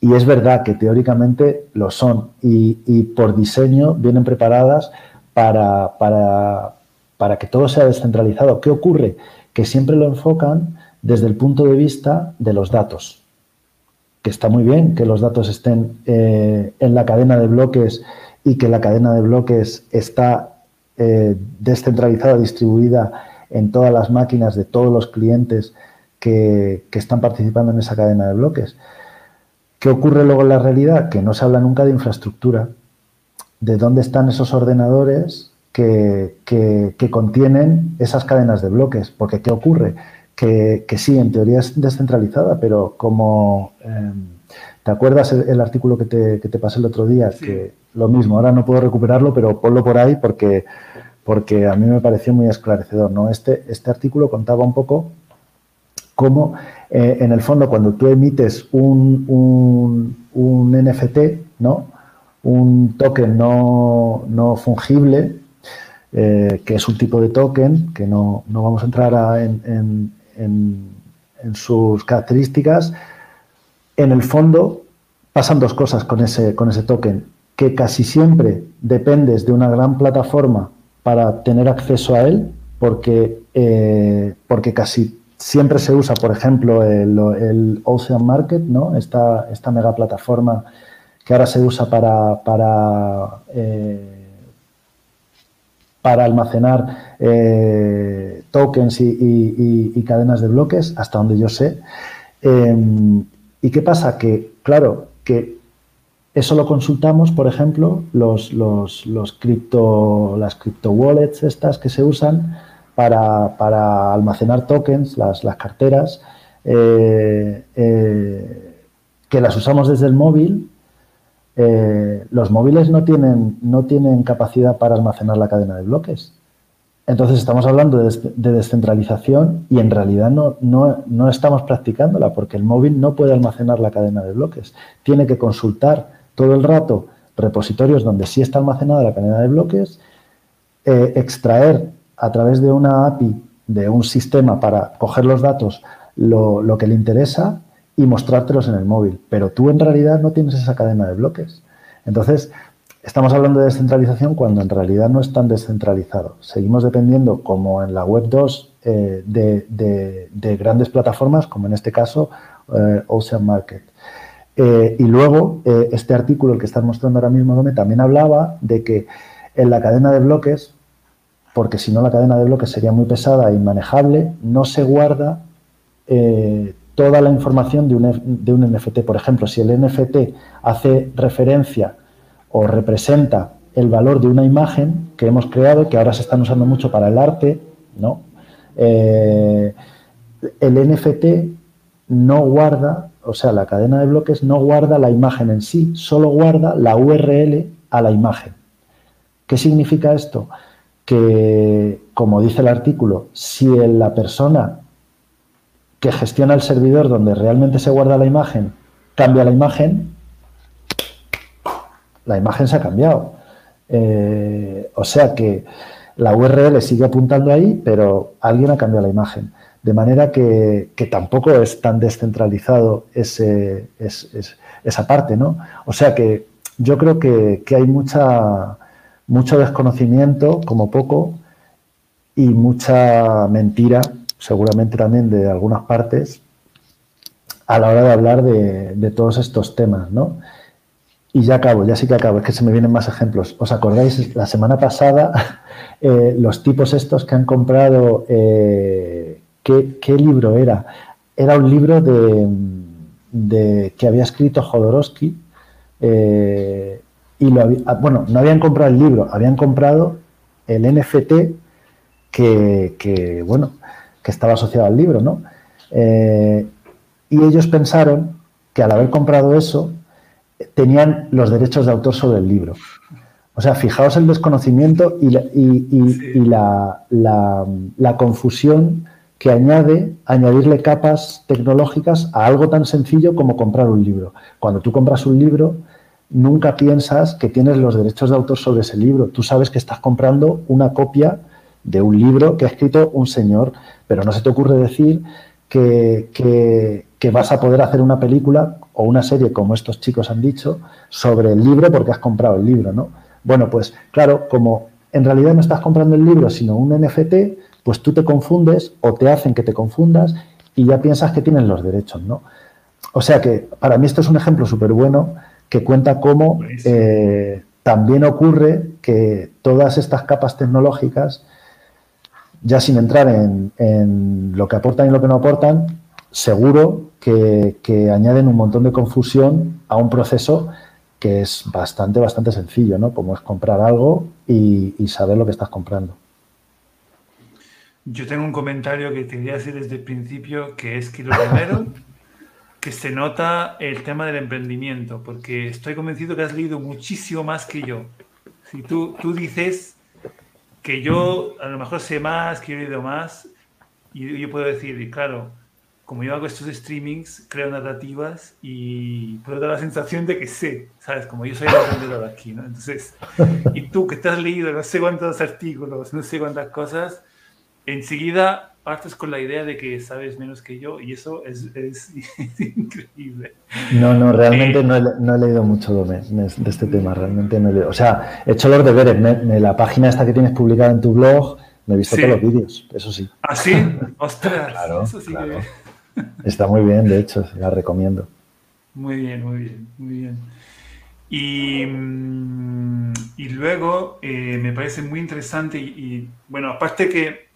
Y es verdad que teóricamente lo son y, por diseño vienen preparadas para, para, que todo sea descentralizado. ¿Qué ocurre? Que siempre lo enfocan desde el punto de vista de los datos. Que está muy bien que los datos estén eh, en la cadena de bloques y que la cadena de bloques está eh, descentralizada, distribuida en todas las máquinas de todos los clientes que, que están participando en esa cadena de bloques. ¿Qué ocurre luego en la realidad? Que no se habla nunca de infraestructura, de dónde están esos ordenadores que, contienen esas cadenas de bloques. Porque ¿qué ocurre? Que, sí, en teoría es descentralizada, pero como... Em, ¿Te acuerdas el, artículo que te, pasé el otro día? Que lo mismo, ahora no puedo recuperarlo, pero ponlo por ahí porque, porque a mí me pareció muy esclarecedor. ¿no? Este, este artículo contaba un poco cómo eh, en el fondo cuando tú emites un, un, NFT, ¿no? un token no, fungible, eh, que es un tipo de token, que no, vamos a entrar en, sus características, en el fondo pasan dos cosas con ese, con ese token, que casi siempre dependes de una gran plataforma para tener acceso a él, porque, eh, porque casi Siempre se usa, por ejemplo, el, Ocean Market, ¿no? esta, esta mega plataforma que ahora se usa para, para, eh, para almacenar eh, tokens y, cadenas de bloques, hasta donde yo sé. Em, ¿Y qué pasa? Que, claro, que eso lo consultamos, por ejemplo, los, los, los cripto, las crypto wallets estas que se usan, para, almacenar tokens, las, carteras, eh, eh, que las usamos desde el móvil. Eh, los móviles no tienen, no tienen capacidad para almacenar la cadena de bloques. Entonces estamos hablando de, descentralización y en realidad no, no, estamos practicándola porque el móvil no puede almacenar la cadena de bloques. Tiene que consultar todo el rato repositorios donde sí está almacenada la cadena de bloques, extraer a través de una API de un sistema para coger los datos, lo, que le interesa y mostrártelos en el móvil. Pero tú en realidad no tienes esa cadena de bloques. Entonces, estamos hablando de descentralización cuando en realidad no es tan descentralizado. Seguimos dependiendo, como en la Web 2, eh, de, grandes plataformas, como en este caso eh, Ocean Market. Eh, y luego, este artículo, el que estás mostrando ahora mismo, Dome, también hablaba de que en la cadena de bloques, porque si no la cadena de bloques sería muy pesada e inmanejable, no se guarda toda la información de un, de un NFT. Por ejemplo, si el NFT hace referencia o representa el valor de una imagen que hemos creado, que ahora se están usando mucho para el arte, ¿no? el NFT no guarda o sea, la cadena de bloques no guarda la imagen en sí, solo guarda la URL a la imagen. ¿Qué significa esto? Que, como dice el artículo, si la persona que gestiona el servidor donde realmente se guarda la imagen cambia la imagen, la imagen se ha cambiado. Eh, o sea que la URL sigue apuntando ahí, pero alguien ha cambiado la imagen. De manera que, tampoco es tan descentralizado ese, esa parte, ¿no? O sea que yo creo que, hay mucha, mucho desconocimiento, como poco, y mucha mentira, seguramente también de algunas partes, a la hora de hablar de, todos estos temas, ¿no? Y ya acabo, ya sí que acabo, es que se me vienen más ejemplos. ¿Os acordáis? La semana pasada, eh, los tipos estos que han comprado eh, ¿Qué, libro era? Era un libro de, que había escrito Jodorowsky. Eh, y lo ah, bueno, no habían comprado el libro, habían comprado el NFT que, bueno, que estaba asociado al libro, ¿no? Eh, y ellos pensaron que al haber comprado eso, tenían los derechos de autor sobre el libro. O sea, fijaos el desconocimiento y la, la confusión que añade añadirle capas tecnológicas a algo tan sencillo como comprar un libro. Cuando tú compras un libro, nunca piensas que tienes los derechos de autor sobre ese libro. Tú sabes que estás comprando una copia de un libro que ha escrito un señor, pero no se te ocurre decir que, que, vas a poder hacer una película o una serie, como estos chicos han dicho, sobre el libro porque has comprado el libro, ¿no? Bueno, pues claro, como en realidad no estás comprando el libro, sino un NFT, pues tú te confundes o te hacen que te confundas y ya piensas que tienen los derechos, ¿no? O sea que para mí esto es un ejemplo súper bueno que cuenta cómo eh, también ocurre que todas estas capas tecnológicas, ya sin entrar en, lo que aportan y lo que no aportan, seguro que, añaden un montón de confusión a un proceso que es bastante, bastante sencillo, ¿no? Como es comprar algo y saber lo que estás comprando. Yo tengo un comentario que te quería decir desde el principio, que es que lo primero, que se nota el tema del emprendimiento, porque estoy convencido que has leído muchísimo más que yo. Si tú, tú dices que yo a lo mejor sé más, que he leído más, y yo puedo decir, claro, como yo hago estos streamings, creo narrativas y puedo dar la sensación de que sé, ¿sabes? Como yo soy el emprendedor aquí, ¿no? Entonces, y tú que te has leído no sé cuántos artículos, no sé cuántas cosas, enseguida partes con la idea de que sabes menos que yo y eso es, increíble. No, no, realmente eh, no, he, leído mucho de, este tema, realmente no he leído. O sea, he hecho los deberes, me, la página esta que tienes publicada en tu blog, me he visto todos los vídeos, eso sí. ¿Ah, sí? ¡Ostras! claro, eso sí que... Está muy bien, de hecho, la recomiendo. Muy bien, muy bien, muy bien. Y, mm, y luego eh, me parece muy interesante y bueno, aparte que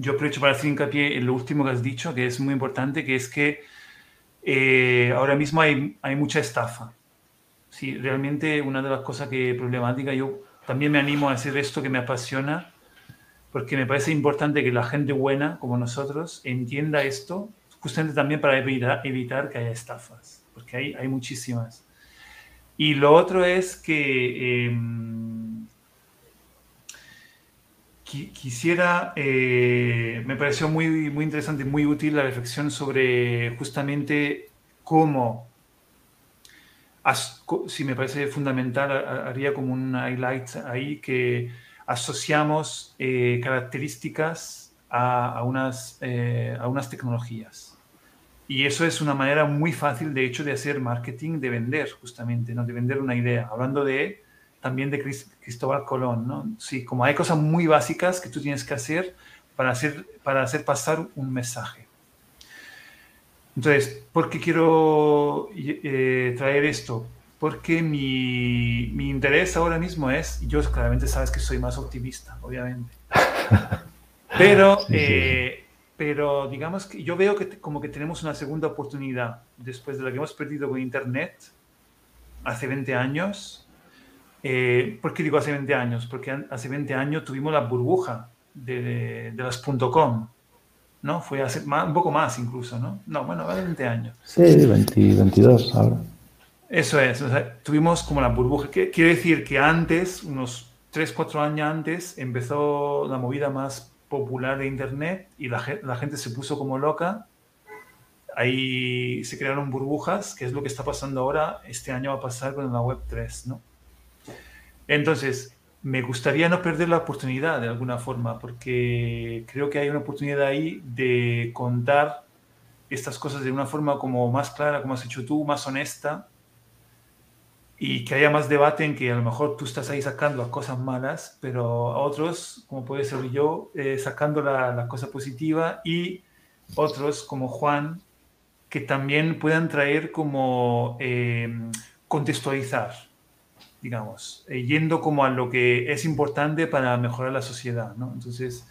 yo aprovecho para hacer hincapié en lo último que has dicho, que es muy importante, que es que eh, ahora mismo hay, hay mucha estafa. Sí, realmente una de las cosas que problemática, yo también me animo a hacer esto que me apasiona, porque me parece importante que la gente buena, como nosotros, entienda esto, justamente también para evitar, evitar que haya estafas, porque hay, hay muchísimas. Y lo otro es que... Quisiera, eh, me pareció muy, muy interesante, muy útil la reflexión sobre justamente cómo, si me parece fundamental, haría como un highlight ahí que asociamos eh, características a, unas, eh, a unas tecnologías. Y eso es una manera muy fácil, de hecho, de hacer marketing, de vender, justamente, ¿no? de vender una idea. Hablando de también de Cristóbal Colón, ¿no? Sí, como hay cosas muy básicas que tú tienes que hacer para hacer, para hacer pasar un mensaje. Entonces, ¿por qué quiero eh, traer esto? Porque mi, mi, interés ahora mismo es, yo claramente sabes que soy más optimista, obviamente. Pero, eh, pero digamos que yo veo que como que tenemos una segunda oportunidad después de la que hemos perdido con Internet hace 20 años. Eh, ¿Por qué digo hace 20 años? Porque hace 20 años tuvimos la burbuja de, de, las .com, ¿no? Fue hace un poco más incluso, ¿no? No, bueno, hace 20 años. Sí, 22 ahora. Eso es, tuvimos como la burbuja. Quiere decir que antes, unos 3, 4 años antes, empezó la movida más popular de Internet y la, la gente se puso como loca ahí se crearon burbujas, que es lo que está pasando ahora, este año va a pasar con la Web 3, ¿no? Entonces, me gustaría no perder la oportunidad de alguna forma, porque creo que hay una oportunidad ahí de contar estas cosas de una forma como más clara, como has hecho tú, más honesta, y que haya más debate en que a lo mejor tú estás ahí sacando las cosas malas, pero a otros, como puede ser yo, eh, sacando la, la cosa positiva y otros como Juan, que también puedan traer como eh, contextualizar, digamos, eh, yendo como a lo que es importante para mejorar la sociedad, ¿no? Entonces,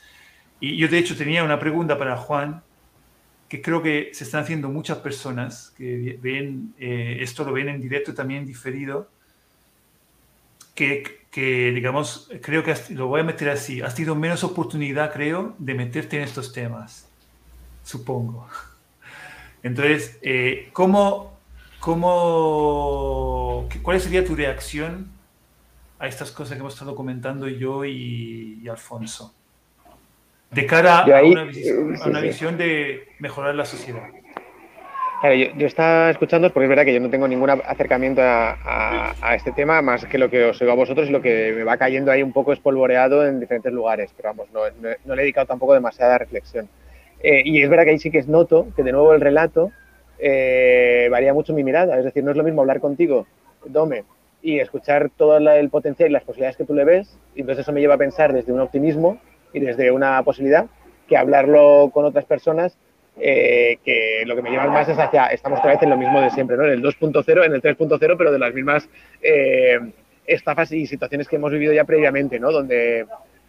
y yo de hecho tenía una pregunta para Juan, que creo que se están haciendo muchas personas que ven, eh, esto lo ven en directo también diferido, que, que, digamos, creo que lo voy a meter así, has tenido menos oportunidad, creo, de meterte en estos temas, supongo. Entonces, eh, ¿cómo, cómo, ¿cuál sería tu reacción a estas cosas que hemos estado comentando yo y, Alfonso? De cara a, una, visión, de mejorar la sociedad. Claro, yo, estaba escuchando porque es verdad que yo no tengo ningún acercamiento a, este tema, más que lo que os oigo a vosotros y lo que me va cayendo ahí un poco espolvoreado en diferentes lugares, pero vamos, no, no le he dedicado tampoco demasiada reflexión. Eh, y es verdad que ahí sí que es noto que de nuevo el relato eh, varía mucho mi mirada. Es decir, no es lo mismo hablar contigo, Dome, y escuchar todo el potencial y las posibilidades que tú le ves. Y entonces eso me lleva a pensar desde un optimismo y desde una posibilidad que hablarlo con otras personas eh, que lo que me lleva más es hacia, estamos otra vez en lo mismo de siempre, ¿no? En el 2.0, en el 3.0, pero de las mismas estafas y situaciones que hemos vivido ya previamente, ¿no? Donde,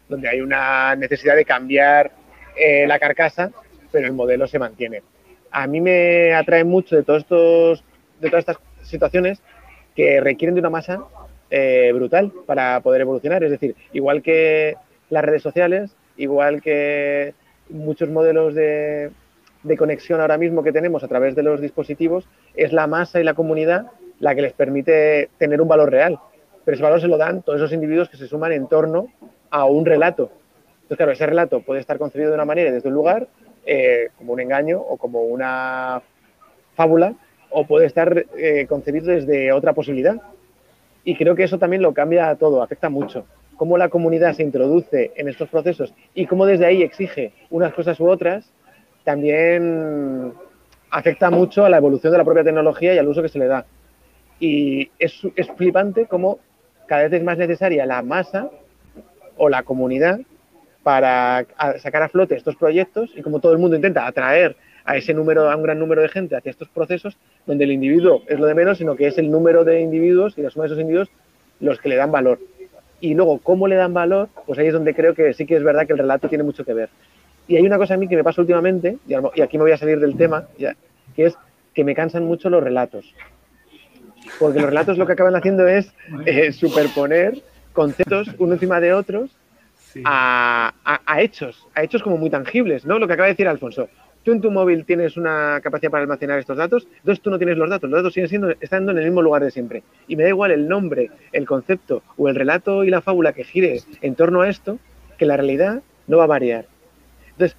donde hay una necesidad de cambiar eh, la carcasa, pero el modelo se mantiene. A mí me atrae mucho de, todos estos, de todas estas situaciones que requieren de una masa eh, brutal para poder evolucionar. Es decir, igual que las redes sociales, igual que muchos modelos de, de conexión ahora mismo que tenemos a través de los dispositivos, es la masa y la comunidad la que les permite tener un valor real. Pero ese valor se lo dan todos esos individuos que se suman en torno a un relato, entonces, claro, ese relato puede estar concebido de una manera desde un lugar, eh, como un engaño o como una fábula, o puede estar eh, concebido desde otra posibilidad. Y creo que eso también lo cambia todo, afecta mucho. Cómo la comunidad se introduce en estos procesos y cómo desde ahí exige unas cosas u otras, también afecta mucho a la evolución de la propia tecnología y al uso que se le da. Y es, es flipante cómo cada vez es más necesaria la masa o la comunidad para sacar a flote estos proyectos y como todo el mundo intenta atraer a ese número, a un gran número de gente hacia estos procesos, donde el individuo es lo de menos, sino que es el número de individuos y la suma de esos individuos los que le dan valor. Y luego, ¿cómo le dan valor? Pues ahí es donde creo que sí que es verdad que el relato tiene mucho que ver. Y hay una cosa a mí que me pasa últimamente, y aquí me voy a salir del tema, que es que me cansan mucho los relatos. Porque los relatos lo que acaban haciendo es eh, superponer conceptos uno encima de otros a, hechos, a hechos como muy tangibles, ¿no? Lo que acaba de decir Alfonso. Tú en tu móvil tienes una capacidad para almacenar estos datos, entonces tú no tienes los datos, los datos siguen siendo, estando en el mismo lugar de siempre. Y me da igual el nombre, el concepto o el relato y la fábula que gire en torno a esto, que la realidad no va a variar. Entonces,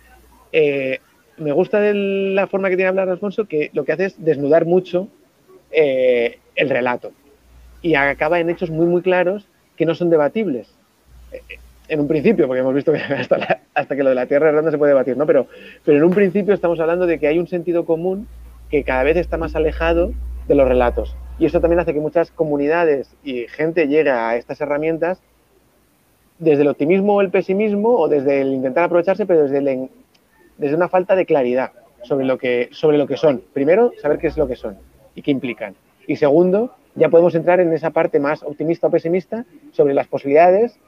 eh, me gusta de la forma que tiene hablar Alfonso, que lo que hace es desnudar mucho eh, el relato y acaba en hechos muy, muy claros que no son debatibles en un principio, porque hemos visto que hasta, hasta que lo de la Tierra redonda se puede debatir, ¿no? Pero, pero en un principio estamos hablando de que hay un sentido común que cada vez está más alejado de los relatos. Y eso también hace que muchas comunidades y gente llegue a estas herramientas desde el optimismo o el pesimismo o desde el intentar aprovecharse, pero desde, desde una falta de claridad. sobre lo que, sobre lo que son. Primero, saber qué es lo que son y qué implican. Y segundo, ya podemos entrar en esa parte más optimista o pesimista sobre las posibilidades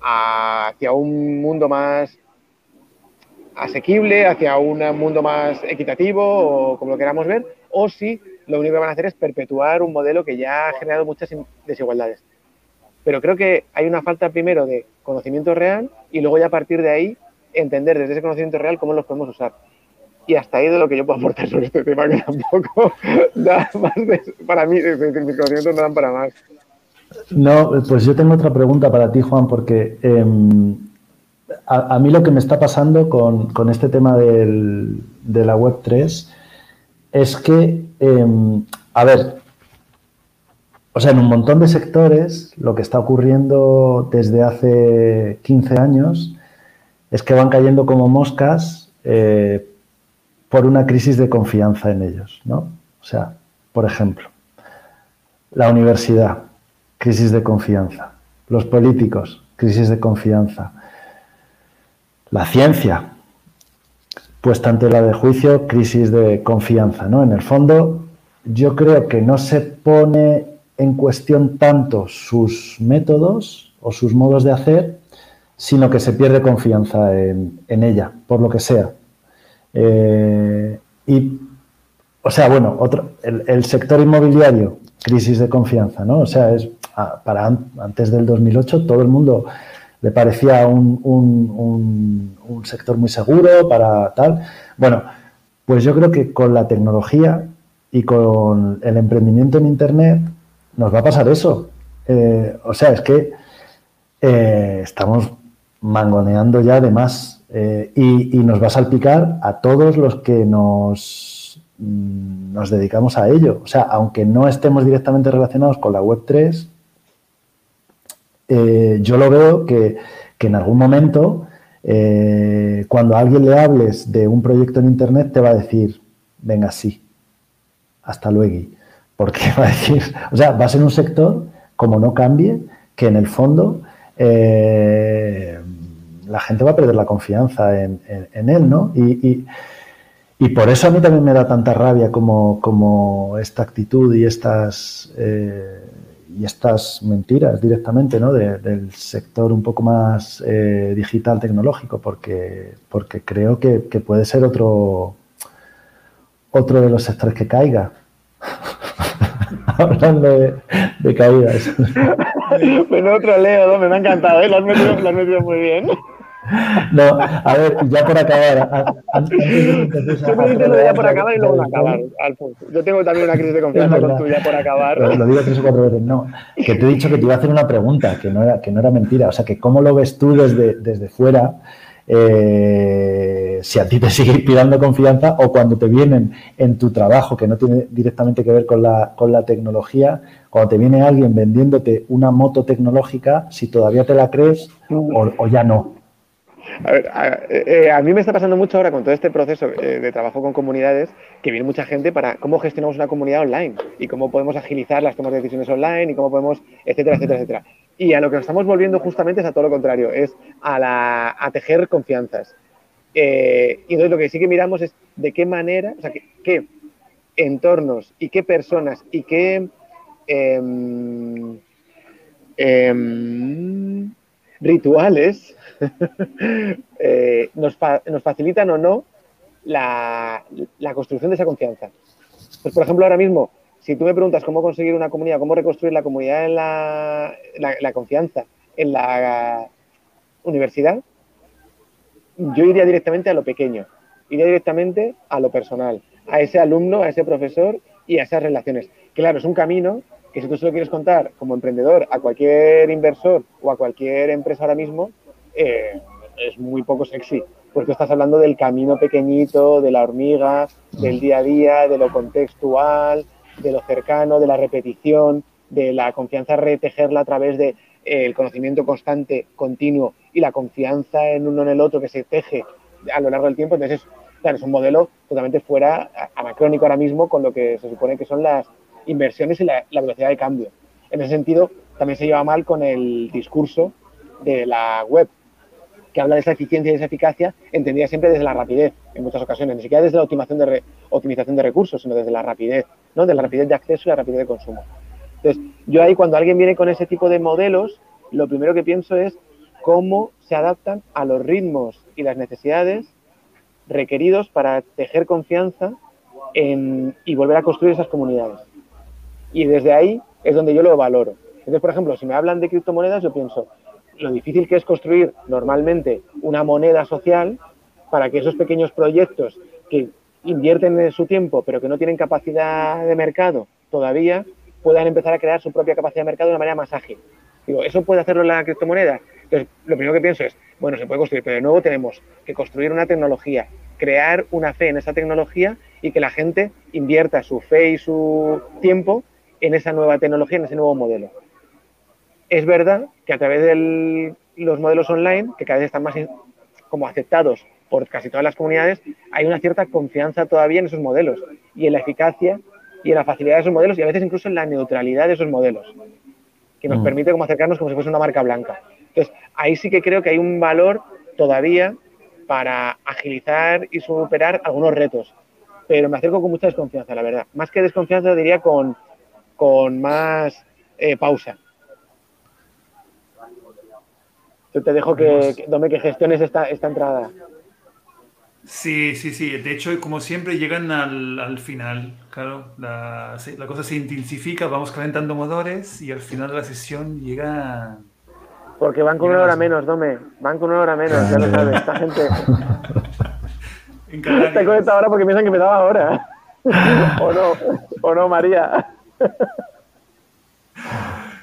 hacia un mundo más asequible, hacia un mundo más equitativo o como lo queramos ver, o si lo único que van a hacer es perpetuar un modelo que ya ha generado muchas desigualdades. Pero creo que hay una falta primero de conocimiento real y luego ya a partir de ahí entender desde ese conocimiento real cómo los podemos usar. Y hasta ahí de lo que yo puedo aportar sobre este tema, que tampoco da más para mí, mis conocimientos no dan para más. No, pues yo tengo otra pregunta para ti, Juan, porque em, a, mí lo que me está pasando con, este tema de la Web 3 es que, em, a ver, o sea, en un montón de sectores lo que está ocurriendo desde hace 15 años es que van cayendo como moscas eh, por una crisis de confianza en ellos, ¿no? O sea, por ejemplo, la universidad, crisis de confianza. Los políticos, crisis de confianza. La ciencia, puesta ante la de juicio, crisis de confianza. ¿no? En el fondo, yo creo que no se pone en cuestión tanto sus métodos o sus modos de hacer, sino que se pierde confianza en, ella, por lo que sea. Eh, y, o sea, bueno, otro, el, sector inmobiliario, crisis de confianza, ¿no? O sea, es para antes del 2008 todo el mundo le parecía un, un, sector muy seguro para tal. Bueno, pues yo creo que con la tecnología y con el emprendimiento en Internet nos va a pasar eso. Eh, o sea, es que eh, estamos mangoneando ya de más eh, y, y, nos va a salpicar a todos los que nos, mm, nos dedicamos a ello. O sea, aunque no estemos directamente relacionados con la Web 3, eh, yo lo veo que, en algún momento, eh, cuando a alguien le hables de un proyecto en Internet, te va a decir, venga, sí, hasta luego. Porque va a decir, o sea, va a ser un sector, como no cambie, que en el fondo eh, la gente va a perder la confianza en, él, ¿no? Y, por eso a mí también me da tanta rabia como, como esta actitud y estas y estas mentiras directamente ¿no? del sector un poco más eh, digital tecnológico, porque, porque creo que, puede ser otro, otro de los sectores que caiga. Hablando de, de caídas. Bueno, otro Leo, me ha encantado, ¿eh? lo, has metido, lo has metido muy bien. No, a ver, ya por acabar. Ya por acabar y luego no acabar, Alfonso. Yo tengo también una crisis de confianza con tu ya por acabar. Lo, digo tres o cuatro veces. No, que te he dicho que te iba a hacer una pregunta, que no era, que no era mentira. O sea, que cómo lo ves tú desde, desde fuera, eh, si a ti te sigue inspirando confianza o cuando te vienen en tu trabajo, que no tiene directamente que ver con la, con la tecnología, cuando te viene alguien vendiéndote una moto tecnológica, si todavía te la crees o ya no. A, ver, eh, a, mí me está pasando mucho ahora con todo este proceso eh, de trabajo con comunidades que viene mucha gente para cómo gestionamos una comunidad online y cómo podemos agilizar las tomas de decisiones online y cómo podemos, etcétera, etcétera, etcétera. Y a lo que nos estamos volviendo justamente es a todo lo contrario, es a, la, a tejer confianzas. Eh, y entonces lo que sí que miramos es de qué manera, o sea, qué, entornos y qué personas y qué em, em, rituales Eh, nos, facilitan o no la, construcción de esa confianza. Pues, por ejemplo, ahora mismo, si tú me preguntas cómo conseguir una comunidad, cómo reconstruir la comunidad en la, la confianza en la universidad, yo iría directamente a lo pequeño, iría directamente a lo personal, a ese alumno, a ese profesor y a esas relaciones. Claro, es un camino si tú se lo quieres contar como emprendedor a cualquier inversor o a cualquier empresa ahora mismo, eh, es muy poco sexy, porque estás hablando del camino pequeñito, de la hormiga, del día a día, de lo contextual, de lo cercano, de la repetición, de la confianza retejerla a través del de, eh, conocimiento constante, continuo y la confianza en uno en el otro que se teje a lo largo del tiempo. Entonces, claro, es un modelo totalmente fuera, anacrónico ahora mismo, con lo que se supone que son las inversiones y la velocidad de cambio. En ese sentido, también se lleva mal con el discurso de la web, que habla de esa eficiencia y esa eficacia, entendida siempre desde la rapidez, en muchas ocasiones, ni siquiera desde la optimización de, recursos, sino desde la rapidez, ¿no? de la rapidez de acceso y la rapidez de consumo. Entonces, yo ahí cuando alguien viene con ese tipo de modelos, lo primero que pienso es cómo se adaptan a los ritmos y las necesidades requeridos para tejer confianza y volver a construir esas comunidades. Y desde ahí es donde yo lo valoro. Entonces, por ejemplo, si me hablan de criptomonedas, yo pienso lo difícil que es construir normalmente una moneda social para que esos pequeños proyectos que invierten su tiempo pero que no tienen capacidad de mercado todavía puedan empezar a crear su propia capacidad de mercado de una manera más ágil. Digo, ¿eso puede hacerlo la criptomoneda? Entonces, lo primero que pienso es, bueno, se puede construir, pero de nuevo tenemos que construir una tecnología, crear una fe en esa tecnología y que la gente invierta su fe y su tiempo en esa nueva tecnología, en ese nuevo modelo. Es verdad que a través de los modelos online, que cada vez están más como aceptados por casi todas las comunidades, hay una cierta confianza todavía en esos modelos y en la eficacia y en la facilidad de esos modelos y a veces incluso en la neutralidad de esos modelos, que nos mm. permite como acercarnos como si fuese una marca blanca. Entonces, ahí sí que creo que hay un valor todavía para agilizar y superar algunos retos. Pero me acerco con mucha desconfianza, la verdad. Más que desconfianza, diría con, con más eh, pausa. Yo te dejo que, que, que gestiones esta, esta entrada. Sí, sí, sí. De hecho, como siempre, llegan al, al final. Claro, la, la, cosa se intensifica, vamos calentando motores y al final de la sesión llega porque van con una hora menos, Dome. Van con una hora menos, ya lo sabes. Esta gente. Está conectado ahora porque piensan que me daba ahora. o no, o no, María.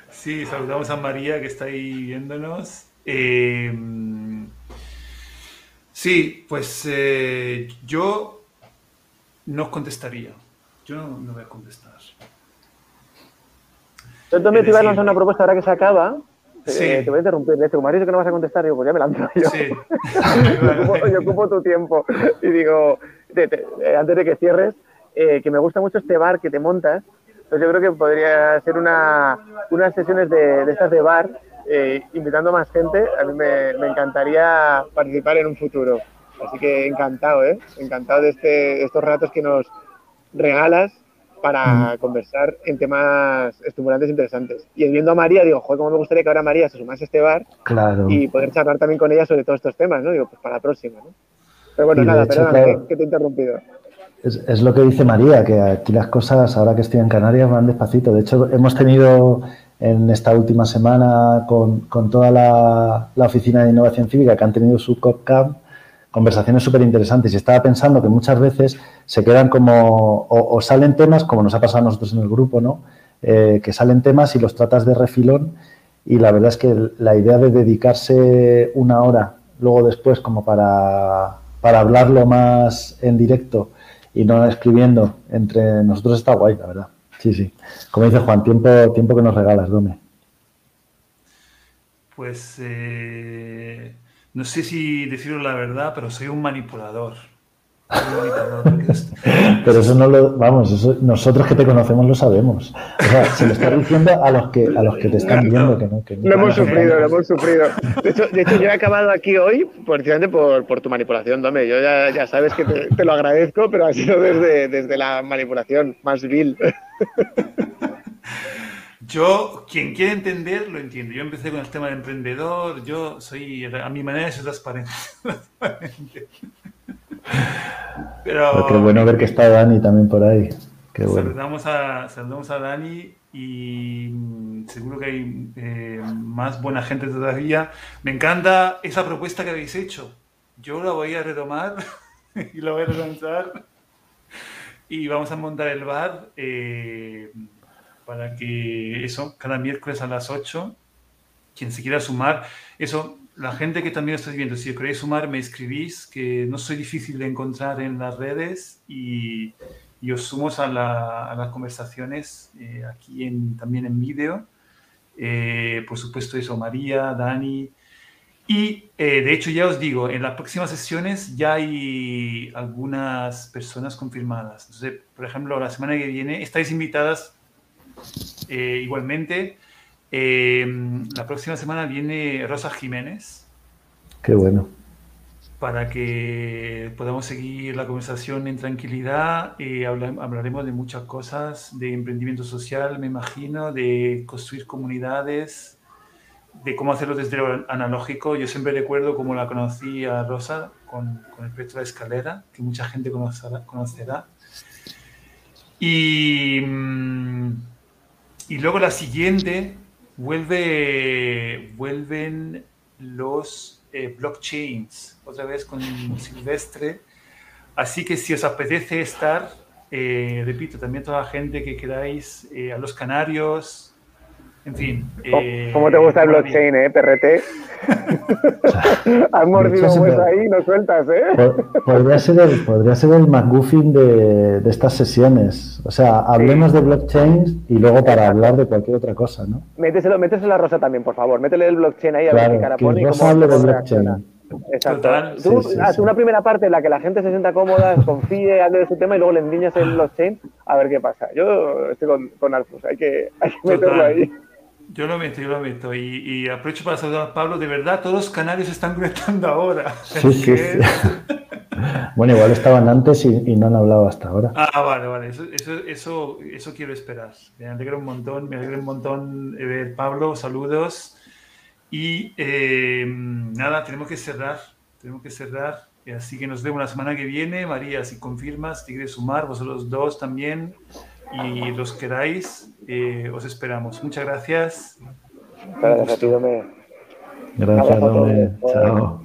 Sí, saludamos a María que está ahí viéndonos. Eh, sí, pues eh, yo no contestaría. Yo no, voy a contestar. Entonces te iba a lanzar una propuesta ahora que se acaba eh, te voy a interrumpir. Como has dicho que no vas a contestar, digo, pues ya me lanzo yo. Sí. yo, ocupo, tu tiempo. Y digo, eh, antes de que cierres, que me gusta mucho este bar que te montas. Entonces yo creo que podría ser una, unas sesiones de, de estas de bar, invitando a más gente. A mí me, me, encantaría participar en un futuro. Así que encantado, ¿eh? Encantado de, este, de estos ratos que nos regalas para conversar en temas estimulantes e interesantes. Y viendo a María, digo, joder, cómo me gustaría que ahora María se sumase a este bar y poder charlar también con ella sobre todos estos temas, ¿no? Digo, pues para la próxima, ¿no? Pero bueno, nada, perdóname que, te he interrumpido. Es, lo que dice María, que aquí las cosas, ahora que estoy en Canarias, van despacito. De hecho, hemos tenido en esta última semana con, toda la, la, Oficina de Innovación Cívica que han tenido su COPCAM, conversaciones súper interesantes y estaba pensando que muchas veces se quedan como, o, salen temas, como nos ha pasado a nosotros en el grupo, ¿no? Eh, que salen temas y los tratas de refilón y la verdad es que la idea de dedicarse una hora luego después como para, para hablarlo más en directo y no escribiendo entre nosotros está guay, la verdad. Sí, sí. Como dice Juan, tiempo, tiempo que nos regalas, Dome. Pues eh, no sé si decirlo la verdad, pero soy un manipulador. Pero eso no lo, vamos, nosotros que te conocemos lo sabemos. O sea, se lo está diciendo a los que a los que te están viendo que no. Que lo hemos sufrido, lo hemos sufrido. De hecho, de hecho, yo he acabado aquí hoy precisamente por, por tu manipulación, Dome. Yo ya, ya sabes que te, te, lo agradezco, pero ha sido desde, desde la manipulación más vil. Yo, quien quiere entender, lo entiendo. Yo empecé con el tema de emprendedor, yo soy, a mi manera, soy transparente. Pero, qué bueno ver que está Dani también por ahí. Qué bueno. saludamos, a, saludamos a Dani y mm, seguro que hay eh, más buena gente todavía. Me encanta esa propuesta que habéis hecho. Yo la voy a retomar y la voy a relanzar y vamos a montar el bar. Eh, para que eso, cada miércoles a las 8, quien se quiera sumar, eso, la gente que también está viendo, si queréis sumar, me escribís, que no soy difícil de encontrar en las redes y, y os sumo a, las conversaciones eh, aquí también en vídeo. Eh, por supuesto, eso, María, Dani. Y eh, de hecho, ya os digo, en las próximas sesiones ya hay algunas personas confirmadas. Entonces, por ejemplo, la semana que viene estáis invitadas igualmente, eh, la próxima semana viene Rosa Jiménez. Qué bueno. Para que podamos seguir la conversación en tranquilidad y hablaremos de muchas cosas, de emprendimiento social, me imagino, de construir comunidades, de cómo hacerlo desde lo analógico. Yo siempre recuerdo cómo la conocí a Rosa con, con el proyecto de escalera, que mucha gente conocerá. conocerá. Y, mm, y luego la siguiente, vuelve, vuelven los eh, blockchains, otra vez con Silvestre. Así que si os apetece estar, eh, repito, también toda la gente que queráis, eh, a los canarios, en fin. Eh, ¿Cómo te gusta el blockchain, eh, PRT? Has mordido hueso ahí, no sueltas, ¿eh? Podría ser el, podría ser el McGuffin de, de estas sesiones. O sea, hablemos de blockchain y luego para hablar de cualquier otra cosa, ¿no? Méteselo, méteselo a Rosa también, por favor. Métele el blockchain ahí a ver qué cara pone. Que Rosa hable de blockchain. Exacto. Tú sí, haz una primera parte en la que la gente se sienta cómoda, confíe, hable de su tema y luego le endiñas el blockchain a ver qué pasa. Yo estoy con, con Alfus, hay que, hay que meterlo ahí. Yo lo meto, yo lo meto. Y, y, aprovecho para saludar a Pablo. De verdad, todos los canarios están conectando ahora. Sí, sí, sí. bueno, igual estaban antes y, y, no han hablado hasta ahora. Ah, vale, vale. Eso, eso, eso, eso quiero esperar. Me alegra un montón, me alegra un montón ver Pablo. Saludos. Y eh, nada, tenemos que cerrar. Tenemos que cerrar. Así que nos vemos la semana que viene. María, si confirmas, si quieres sumar, vosotros dos también y los queráis, eh, os esperamos. Muchas gracias. Gracias a ti, Gracias, Chao.